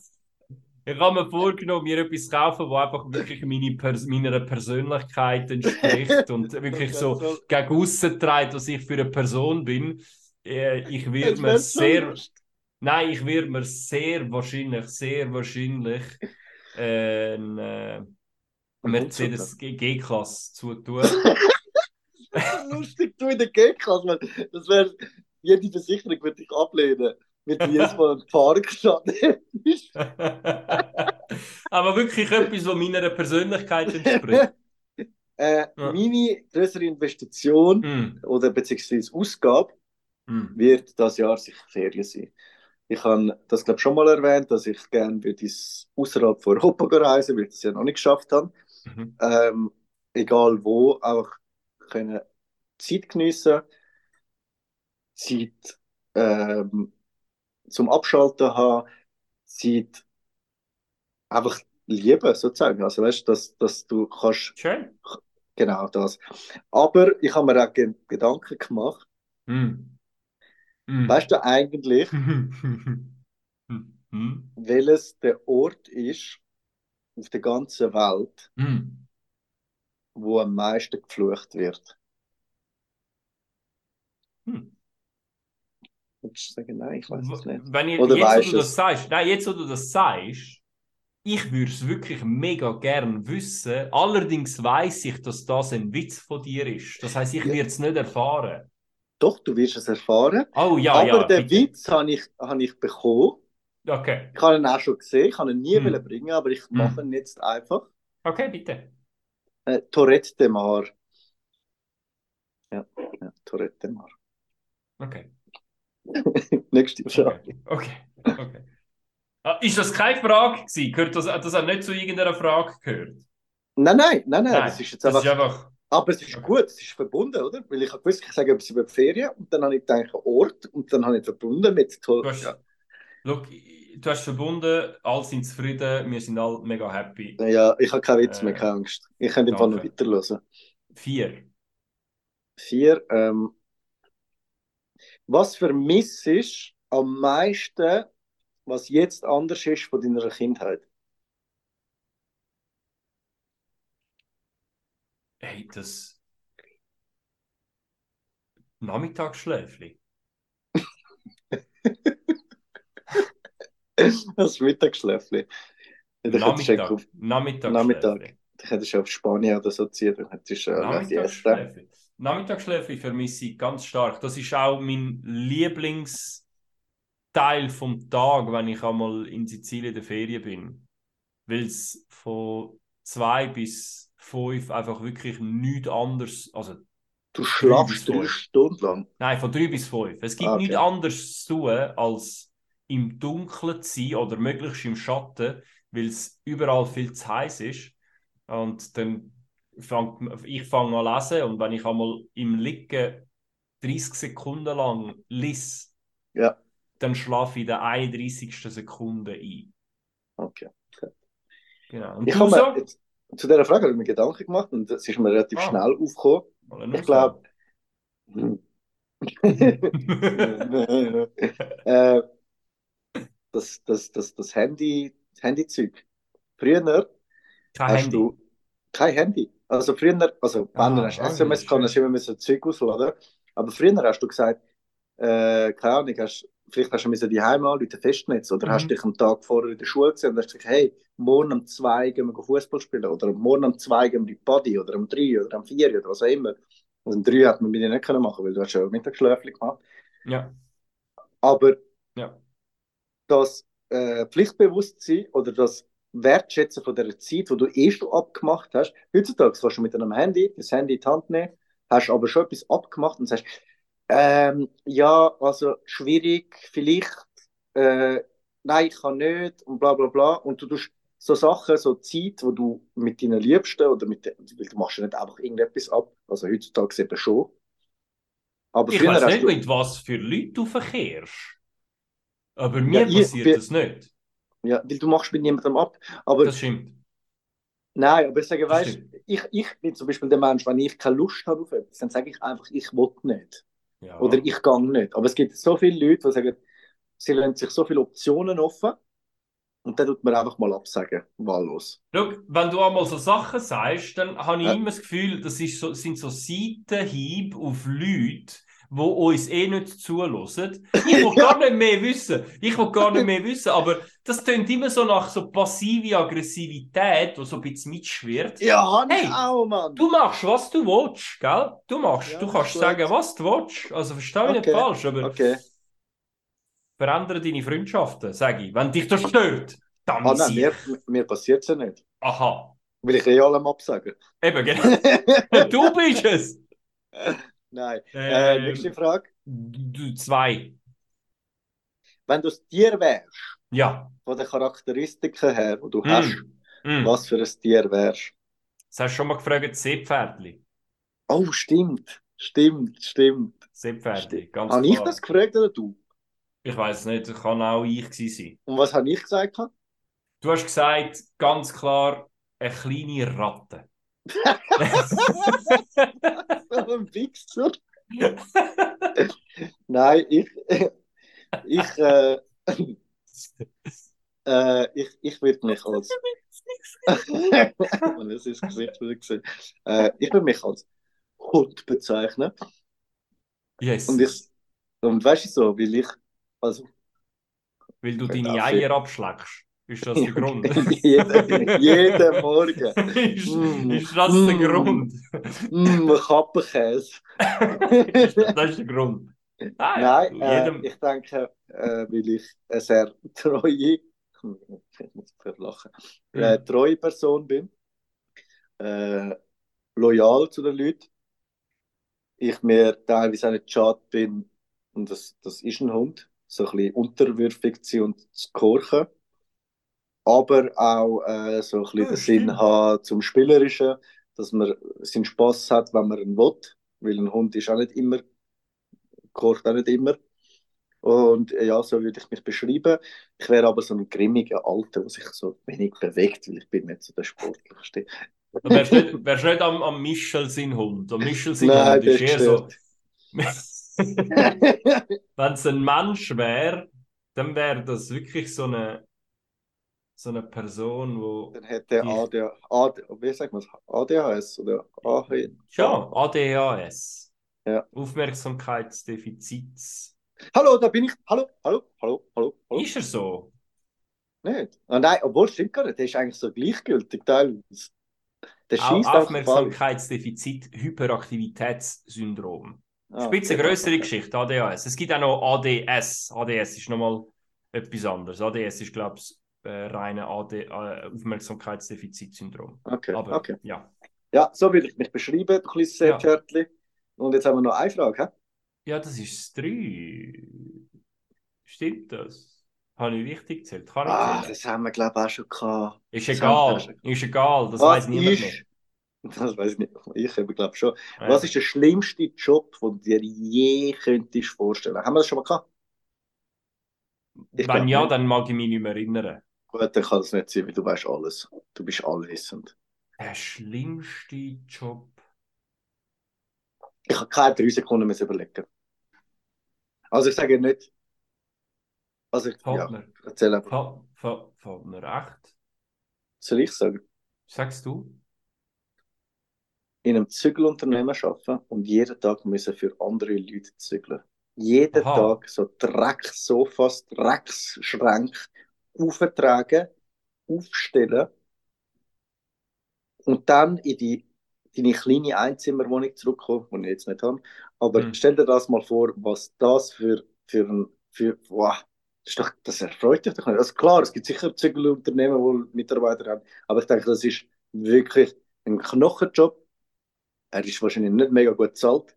Speaker 2: ich habe mir vorgenommen, mir etwas zu kaufen, das einfach wirklich meine Pers meiner Persönlichkeit entspricht und [laughs] wirklich so gegen aussen trägt, was ich für eine Person bin. Äh, Ich werde
Speaker 1: Das
Speaker 2: mir sehr,
Speaker 1: lustig.
Speaker 2: Nein, ich werde mir sehr wahrscheinlich, sehr wahrscheinlich äh, ein äh, Mercedes G-Klasse zutun. [laughs]
Speaker 1: Lustig, du in der G-Klasse. Das wäre, jede Versicherung würde dich ablehnen. Mit jedes Mal ein Parkschaden. [laughs]
Speaker 2: Aber wirklich etwas, was meiner Persönlichkeit entspricht. [laughs]
Speaker 1: äh,
Speaker 2: Ja.
Speaker 1: Meine größere Investition
Speaker 2: Mm,
Speaker 1: oder beziehungsweise Ausgabe
Speaker 2: mm,
Speaker 1: wird das Jahr sicher Ferien sein. Ich habe das, glaube ich, schon mal erwähnt, dass ich gerne würde außerhalb von Europa reisen, weil ich das ja noch nicht geschafft habe.
Speaker 2: mhm.
Speaker 1: ähm, egal wo, auch können Zeit geniessen, Zeit ähm, zum Abschalten haben, Zeit einfach lieben, sozusagen. Also weißt du, dass, dass du kannst,
Speaker 2: Schön.
Speaker 1: genau das. Aber ich habe mir auch ge Gedanken gemacht,
Speaker 2: Mm. Mm.
Speaker 1: weißt du eigentlich,
Speaker 2: Mm. [laughs]
Speaker 1: welches der Ort ist auf der ganzen Welt,
Speaker 2: Mm.
Speaker 1: wo am meisten geflucht wird?
Speaker 2: Hm.
Speaker 1: Würdest du sagen, nein, ich weiß es nicht.
Speaker 2: Wenn ich,
Speaker 1: Oder
Speaker 2: jetzt, wo du das sagst, nein, jetzt, wo du das sagst, ich würde es wirklich mega gern wissen. Allerdings weiß ich, dass das ein Witz von dir ist. Das heißt, ich
Speaker 1: Ja.
Speaker 2: werde es nicht erfahren.
Speaker 1: Doch, du wirst es erfahren.
Speaker 2: Oh ja,
Speaker 1: Aber
Speaker 2: ja.
Speaker 1: den
Speaker 2: bitte.
Speaker 1: Witz habe ich, habe ich bekommen.
Speaker 2: Okay,
Speaker 1: Ich habe ihn auch schon gesehen, ich habe ihn nie
Speaker 2: Hm.
Speaker 1: bringen, aber ich
Speaker 2: Hm.
Speaker 1: mache ihn jetzt einfach.
Speaker 2: okay, bitte.
Speaker 1: Äh, Tourette de Mar. Ja, ja Tourette de Mar.
Speaker 2: Okay, [laughs]
Speaker 1: Nächste Frage.
Speaker 2: okay, okay. okay. Ah, ist das keine Frage gewesen? Gehört das, hat das auch nicht zu irgendeiner Frage gehört?
Speaker 1: Nein, nein, nein, nein,
Speaker 2: Nein,
Speaker 1: das ist jetzt einfach.
Speaker 2: ist einfach...
Speaker 1: Aber es ist gut, es ist verbunden, oder? Weil ich habe gewusst, ich sage etwas über Ferien und dann habe ich gedacht, Ort und dann habe ich verbunden mit
Speaker 2: Du
Speaker 1: Tour.
Speaker 2: hast,
Speaker 1: Ja.
Speaker 2: Look, du hast verbunden, alle sind zufrieden, wir sind alle mega happy.
Speaker 1: ja, ich habe keinen Witz
Speaker 2: Äh,
Speaker 1: mehr, keine Angst. Ich könnte im Fall noch weiterhören.
Speaker 2: Vier.
Speaker 1: Vier. Ähm, was vermisst ist am meisten, was jetzt anders ist von deiner Kindheit?
Speaker 2: Hey, das Nachmittagsschläfli. [laughs]
Speaker 1: Das Mittagsschläfli.
Speaker 2: Nachmittag.
Speaker 1: auf,
Speaker 2: Nachmittagsschläfli.
Speaker 1: Nachmittag. dann hättest du auf Spanien oder so ziehen, dann hättest du äh.
Speaker 2: Nachmittagsschläfli. Nachmittagsschläfe vermisse ich ganz stark. Das ist auch mein Lieblingsteil vom Tag, wenn ich einmal in Sizilien in der Ferien bin. Weil es von zwei bis fünf einfach wirklich nichts anderes, also
Speaker 1: Du schlafst drei. Stunden lang.
Speaker 2: Nein, von drei bis fünf. Es gibt
Speaker 1: Ah, okay.
Speaker 2: nichts anderes zu tun, als im Dunkeln zu sein oder möglichst im Schatten, weil es überall viel zu heiß ist. Und dann fang, ich fange an lesen und wenn ich einmal im Liegen 30 Sekunden lang lese,
Speaker 1: Ja,
Speaker 2: dann schlafe ich in der 31. Sekunde ein.
Speaker 1: okay.
Speaker 2: Genau. Und
Speaker 1: Ich habe
Speaker 2: so?
Speaker 1: jetzt, zu dieser Frage habe ich mir Gedanken gemacht und es ist mir relativ
Speaker 2: Ah.
Speaker 1: schnell aufgekommen. Ich glaube. [laughs] äh, das, das, das, das Handy, das Handyzeug. Früher
Speaker 2: Kein
Speaker 1: hast
Speaker 2: Handy.
Speaker 1: du kein Handy. Also früher, also wenn
Speaker 2: Ah,
Speaker 1: du
Speaker 2: ah,
Speaker 1: SMS
Speaker 2: ja,
Speaker 1: kann, du immer müssen Zeug ausladen. Aber früher hast du gesagt, äh, keine Ahnung, hast, vielleicht hast du müssen die Heim anrufen, Festnetz, oder
Speaker 2: Mhm.
Speaker 1: hast dich am Tag vorher in der Schule gesehen und hast gesagt, hey, morgen um zwei gehen wir Fußball spielen, oder morgen um zwei gehen wir in die Party, oder um drei, oder um vier, oder was auch immer. Und um drei hat man mit dir nicht können machen, weil du hast ja Mittagsschläfchen gemacht.
Speaker 2: Ja,
Speaker 1: Aber
Speaker 2: ja.
Speaker 1: das äh, Pflichtbewusstsein oder das Wertschätzen von der Zeit, die du eh schon abgemacht hast. Heutzutage kannst du mit einem Handy das Handy in die Hand nehmen, hast aber schon etwas abgemacht und sagst, ähm, ja, also schwierig, vielleicht, äh, nein, ich kann nicht und bla bla bla. Und du tust so Sachen, so Zeit, wo du mit deinen Liebsten oder mit, weil du machst ja nicht einfach irgendetwas ab, also heutzutage eben schon. Aber
Speaker 2: Ich weiß nicht,
Speaker 1: du,
Speaker 2: mit was für Leuten du verkehrst. Aber mir
Speaker 1: Ja, ich-
Speaker 2: passiert
Speaker 1: wir-
Speaker 2: das nicht.
Speaker 1: ja, weil du machst mit niemandem ab. Aber
Speaker 2: Das stimmt.
Speaker 1: Nein, aber ich sage, weißt ich, ich bin zum Beispiel der Mensch, wenn ich keine Lust habe auf etwas, dann sage ich einfach, ich will nicht.
Speaker 2: Ja.
Speaker 1: Oder ich gehe nicht. Aber es gibt so viele Leute, die sagen, sie lassen sich so viele Optionen offen und dann tut man einfach mal absagen, wahllos.
Speaker 2: Schau, wenn du einmal so Sachen sagst, dann habe ich
Speaker 1: Ja.
Speaker 2: immer das Gefühl, das so, sind so Seitenhiebe auf Leute, die uns eh nicht zulassen. [laughs] Ich will gar nicht mehr wissen. Ich will gar nicht mehr [laughs] wissen. Aber das klingt immer so nach so passive Aggressivität, die so ein bisschen mitschwirrt.
Speaker 1: Ja,
Speaker 2: Hey,
Speaker 1: ich auch, Mann.
Speaker 2: Du machst, was du willst, gell? Du machst,
Speaker 1: Ja,
Speaker 2: du kannst
Speaker 1: gut.
Speaker 2: sagen, was du willst. Also verstehe mich nicht
Speaker 1: Okay.
Speaker 2: falsch, aber
Speaker 1: Okay.
Speaker 2: verändere deine Freundschaften, sage ich. Wenn dich das [laughs] stört, dann
Speaker 1: Ah, nein, mir, mir passiert es ja nicht.
Speaker 2: Aha.
Speaker 1: Will ich eh allem absagen.
Speaker 2: Eben, genau. du bist es.
Speaker 1: Nein. Äh, nächste Frage.
Speaker 2: zwei.
Speaker 1: Wenn du das Tier wärst,
Speaker 2: Ja.
Speaker 1: von den Charakteristiken her, die du
Speaker 2: Mm.
Speaker 1: hast,
Speaker 2: Mm.
Speaker 1: was für ein Tier wärst?
Speaker 2: Das hast du schon mal gefragt, Seepferdli.
Speaker 1: Oh, stimmt. Stimmt, stimmt.
Speaker 2: Seepferdli, ganz
Speaker 1: Habe ich das gefragt oder du?
Speaker 2: Ich weiß nicht, kann auch ich gewesen sein.
Speaker 1: Und was habe ich gesagt?
Speaker 2: Du hast gesagt, ganz klar, eine kleine Ratte.
Speaker 1: So ein Wichser. Nein, ich, ich, äh, äh, ich, ich würde mich als, [laughs] Man, das ist Gesicht wieder gesehen. Äh, ich würde mich als Hund bezeichnen.
Speaker 2: yes.
Speaker 1: Und ich, und weißt du so, weil ich, also,
Speaker 2: Weil du deine Eier abschlägst. Ist das der Grund?
Speaker 1: jeden, [laughs] jeden Morgen. [laughs]
Speaker 2: ist,
Speaker 1: Mm.
Speaker 2: ist das der
Speaker 1: Mm.
Speaker 2: Grund?
Speaker 1: Mm, Kappenkäse.
Speaker 2: ist das, [laughs] das ist der Grund. Ja,
Speaker 1: Nein, äh,
Speaker 2: jedem,
Speaker 1: ich denke, äh, weil ich eine sehr treue, ich muss lachen, äh, treue Person bin, äh, loyal zu den Leuten, ich mir teilweise auch nicht schade bin, und das, das ist ein Hund, so ein bisschen unterwürfig zu sein und zu korchen, aber auch äh, so ein bisschen
Speaker 2: Ja,
Speaker 1: den
Speaker 2: stimmt.
Speaker 1: Sinn haben zum Spielerischen, dass man seinen Spass hat, wenn man ihn will, weil ein Hund ist auch nicht immer, kocht auch nicht immer. Und äh, ja, so würde ich mich beschreiben. Ich wäre aber so ein grimmiger Alter, der sich so wenig bewegt, weil ich bin nicht so der Sportlichste.
Speaker 2: Du wärst nicht, wärst nicht am, am Michel sein Hund. Am Michel sein
Speaker 1: Nein,
Speaker 2: Hund ist eher so. [laughs] Wenn es ein Mensch wäre, dann wäre das wirklich so eine, so eine Person, wo.
Speaker 1: Dann hätte er
Speaker 2: Ich-
Speaker 1: AD, AD, wie sagt man ADHS oder AH,
Speaker 2: Ja, ADHS.
Speaker 1: Ja.
Speaker 2: Aufmerksamkeitsdefizits.
Speaker 1: Hallo, da bin ich. Hallo, hallo, hallo, hallo, hallo.
Speaker 2: Ist er so?
Speaker 1: Nicht? Ah, nein, obwohl, stimmt gar nicht. Der ist eigentlich so gleichgültig teilweise. Der schießt.
Speaker 2: Aufmerksamkeitsdefizit, Hyperaktivitätssyndrom.
Speaker 1: Ah,
Speaker 2: Spitze
Speaker 1: genau,
Speaker 2: größere
Speaker 1: okay.
Speaker 2: Geschichte, ADHS. Es gibt auch noch ADS. ADS ist nochmal etwas anderes. ADS ist, glaube ich, äh, reine AD, äh, Aufmerksamkeitsdefizitsyndrom.
Speaker 1: Okay,
Speaker 2: Aber
Speaker 1: okay.
Speaker 2: ja.
Speaker 1: Ja, so würde ich mich beschreiben, ein kleines
Speaker 2: Ja.
Speaker 1: Und jetzt haben wir noch eine Frage. hä?
Speaker 2: Ja, das ist das 3. Stimmt das? Habe ich richtig gezählt? Kann ich
Speaker 1: Ah,
Speaker 2: zählen?
Speaker 1: das haben wir, glaube ich, auch schon gehabt.
Speaker 2: Ist
Speaker 1: das
Speaker 2: egal.
Speaker 1: schon-
Speaker 2: Ist egal. Das weiß niemand
Speaker 1: ist,
Speaker 2: mehr. [laughs]
Speaker 1: das weiß ich nicht, ich habe, glaube schon.
Speaker 2: Ja.
Speaker 1: Was ist der schlimmste Job, den du dir je könntest vorstellen? Haben wir das schon mal gehabt? Ich
Speaker 2: Wenn ja,
Speaker 1: nicht.
Speaker 2: dann mag ich mich nicht mehr erinnern.
Speaker 1: Gut, dann kann es nicht sein, weil du weißt alles. Du bist allwissend.
Speaker 2: Der schlimmste Job.
Speaker 1: Ich habe keine drei Sekunden mehr überlegen. Also ich sage nicht. Also ich,
Speaker 2: Fällt
Speaker 1: ja,
Speaker 2: mir,
Speaker 1: erzähl einfach.
Speaker 2: fällt, fällt, mir echt.
Speaker 1: Soll ich sagen?
Speaker 2: Sagst du?
Speaker 1: in einem Zügelunternehmen arbeiten und jeden Tag müssen für andere Leute zügeln. Jeden
Speaker 2: Aha.
Speaker 1: Tag so Dreckssofas, Drecksschränke auftragen, aufstellen und dann in die deine kleine Einzimmerwohnung zurückkommen, die ich jetzt nicht habe. Aber
Speaker 2: Hm.
Speaker 1: stell dir das mal vor, was das für, für ein, für, wow, das, ist doch, das erfreut dich doch nicht. Also klar, es gibt sicher Zügelunternehmen, die Mitarbeiter haben, aber ich denke, das ist wirklich ein Knochenjob. Er ist wahrscheinlich nicht mega gut bezahlt.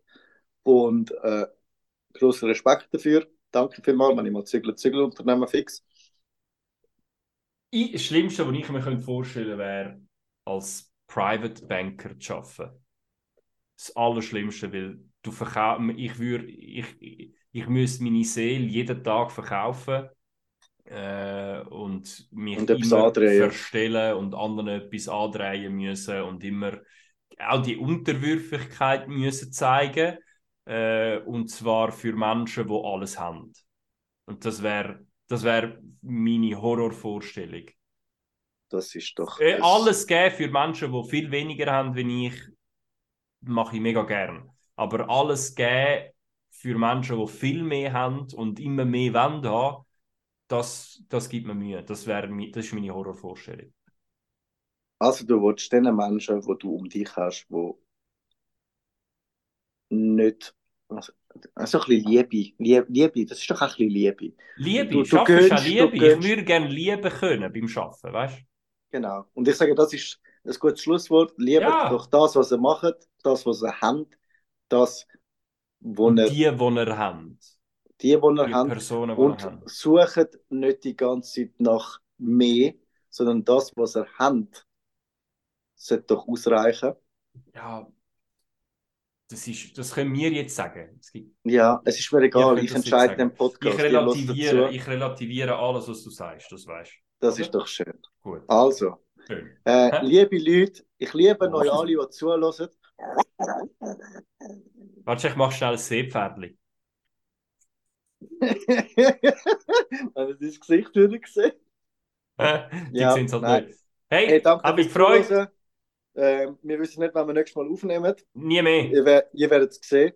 Speaker 1: Und äh, großen Respekt dafür. Danke vielmals, wenn ich mal zügle, Zügelunternehmen fix.
Speaker 2: Ich, das Schlimmste, was ich mir könnte vorstellen wäre, als Private Banker zu arbeiten. Das Allerschlimmste, weil du verkaufst, ich würde, ich, ich, ich müsste meine Seele jeden Tag verkaufen äh, und mich
Speaker 1: Und
Speaker 2: immer
Speaker 1: andrehen.
Speaker 2: verstellen und anderen etwas andrehen müssen und immer auch die Unterwürfigkeit müssen zeigen äh, und zwar für Menschen, die alles haben. Und das wäre das wär meine Horrorvorstellung.
Speaker 1: Das ist doch.
Speaker 2: Äh, alles geben für Menschen, die viel weniger haben wie ich, mache ich mega gern. Aber alles geben für Menschen, die viel mehr haben und immer mehr wollen haben, das, das gibt mir Mühe. Das, wär, das ist meine Horrorvorstellung.
Speaker 1: Also, du willst den Menschen, die du um dich hast, die nicht. Also, also ein bisschen Liebe. Liebe. Liebe, das ist doch ein bisschen Liebe.
Speaker 2: Liebe,
Speaker 1: Du- du
Speaker 2: Schaffen ist auch
Speaker 1: gönnst- du
Speaker 2: Liebe. Ich
Speaker 1: gönnst-
Speaker 2: würde gerne lieben können beim Schaffen, weißt du?
Speaker 1: Genau. Und ich sage, das ist ein gutes Schlusswort. Liebe
Speaker 2: Ja.
Speaker 1: doch das, was ihr macht, das, was ihr habt, das, wo
Speaker 2: Und
Speaker 1: ihr,
Speaker 2: die, die ihr habt.
Speaker 1: die, die ihr habt.
Speaker 2: Personen, die
Speaker 1: Und
Speaker 2: ihr habt.
Speaker 1: sucht nicht die ganze Zeit nach mehr, sondern das, was ihr habt, sollte doch ausreichen.
Speaker 2: Ja, das, ist, das können wir jetzt sagen. Es gibt
Speaker 1: Ja, es ist mir
Speaker 2: Ihr
Speaker 1: egal, ich entscheide den Podcast.
Speaker 2: Ich
Speaker 1: Ihr
Speaker 2: relativiere, ich relativiere alles, was du sagst, das weißt
Speaker 1: Das
Speaker 2: oder?
Speaker 1: ist doch schön.
Speaker 2: du. Gut,
Speaker 1: Also,
Speaker 2: schön.
Speaker 1: äh, liebe Leute, ich liebe
Speaker 2: Oh.
Speaker 1: euch alle, die zuhören.
Speaker 2: Warte, ich mache schnell ein Seepferdli. [laughs]
Speaker 1: Haben Sie das Gesicht wieder gesehen?
Speaker 2: Die
Speaker 1: Ja,
Speaker 2: sehen es halt. Hey,
Speaker 1: Hey, danke
Speaker 2: hab mich
Speaker 1: fürs
Speaker 2: gefreut.
Speaker 1: Ähm, wir wissen nicht, wann wir nächstes Mal aufnehmen.
Speaker 2: Nie mehr.
Speaker 1: Ihr, ihr werdet es sehen.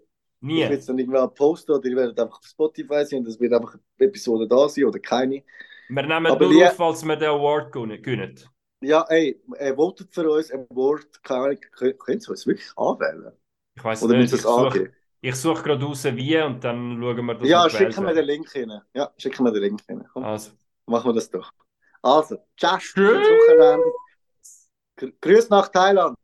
Speaker 1: Ich
Speaker 2: Nie.
Speaker 1: werde es dann irgendwann posten oder ihr werdet einfach auf Spotify sein und es wird einfach eine Episode da sein oder keine.
Speaker 2: Wir nehmen
Speaker 1: Aber
Speaker 2: nur auf, falls wir den Award gewinnen.
Speaker 1: Ja, ey, äh, votet für uns ein Wort. Keine Ahnung, könnt ihr uns wirklich anwählen?
Speaker 2: Ich weiß nicht. Ich suche ich such gerade raus, wie, und dann schauen wir, dass
Speaker 1: Ja, schicken wir den. Link hin. Ja, schicken wir den Link hin. Komm,
Speaker 2: Also,
Speaker 1: machen wir das doch. Also, ciao,
Speaker 2: Tschüss.
Speaker 1: Grüß nach Thailand.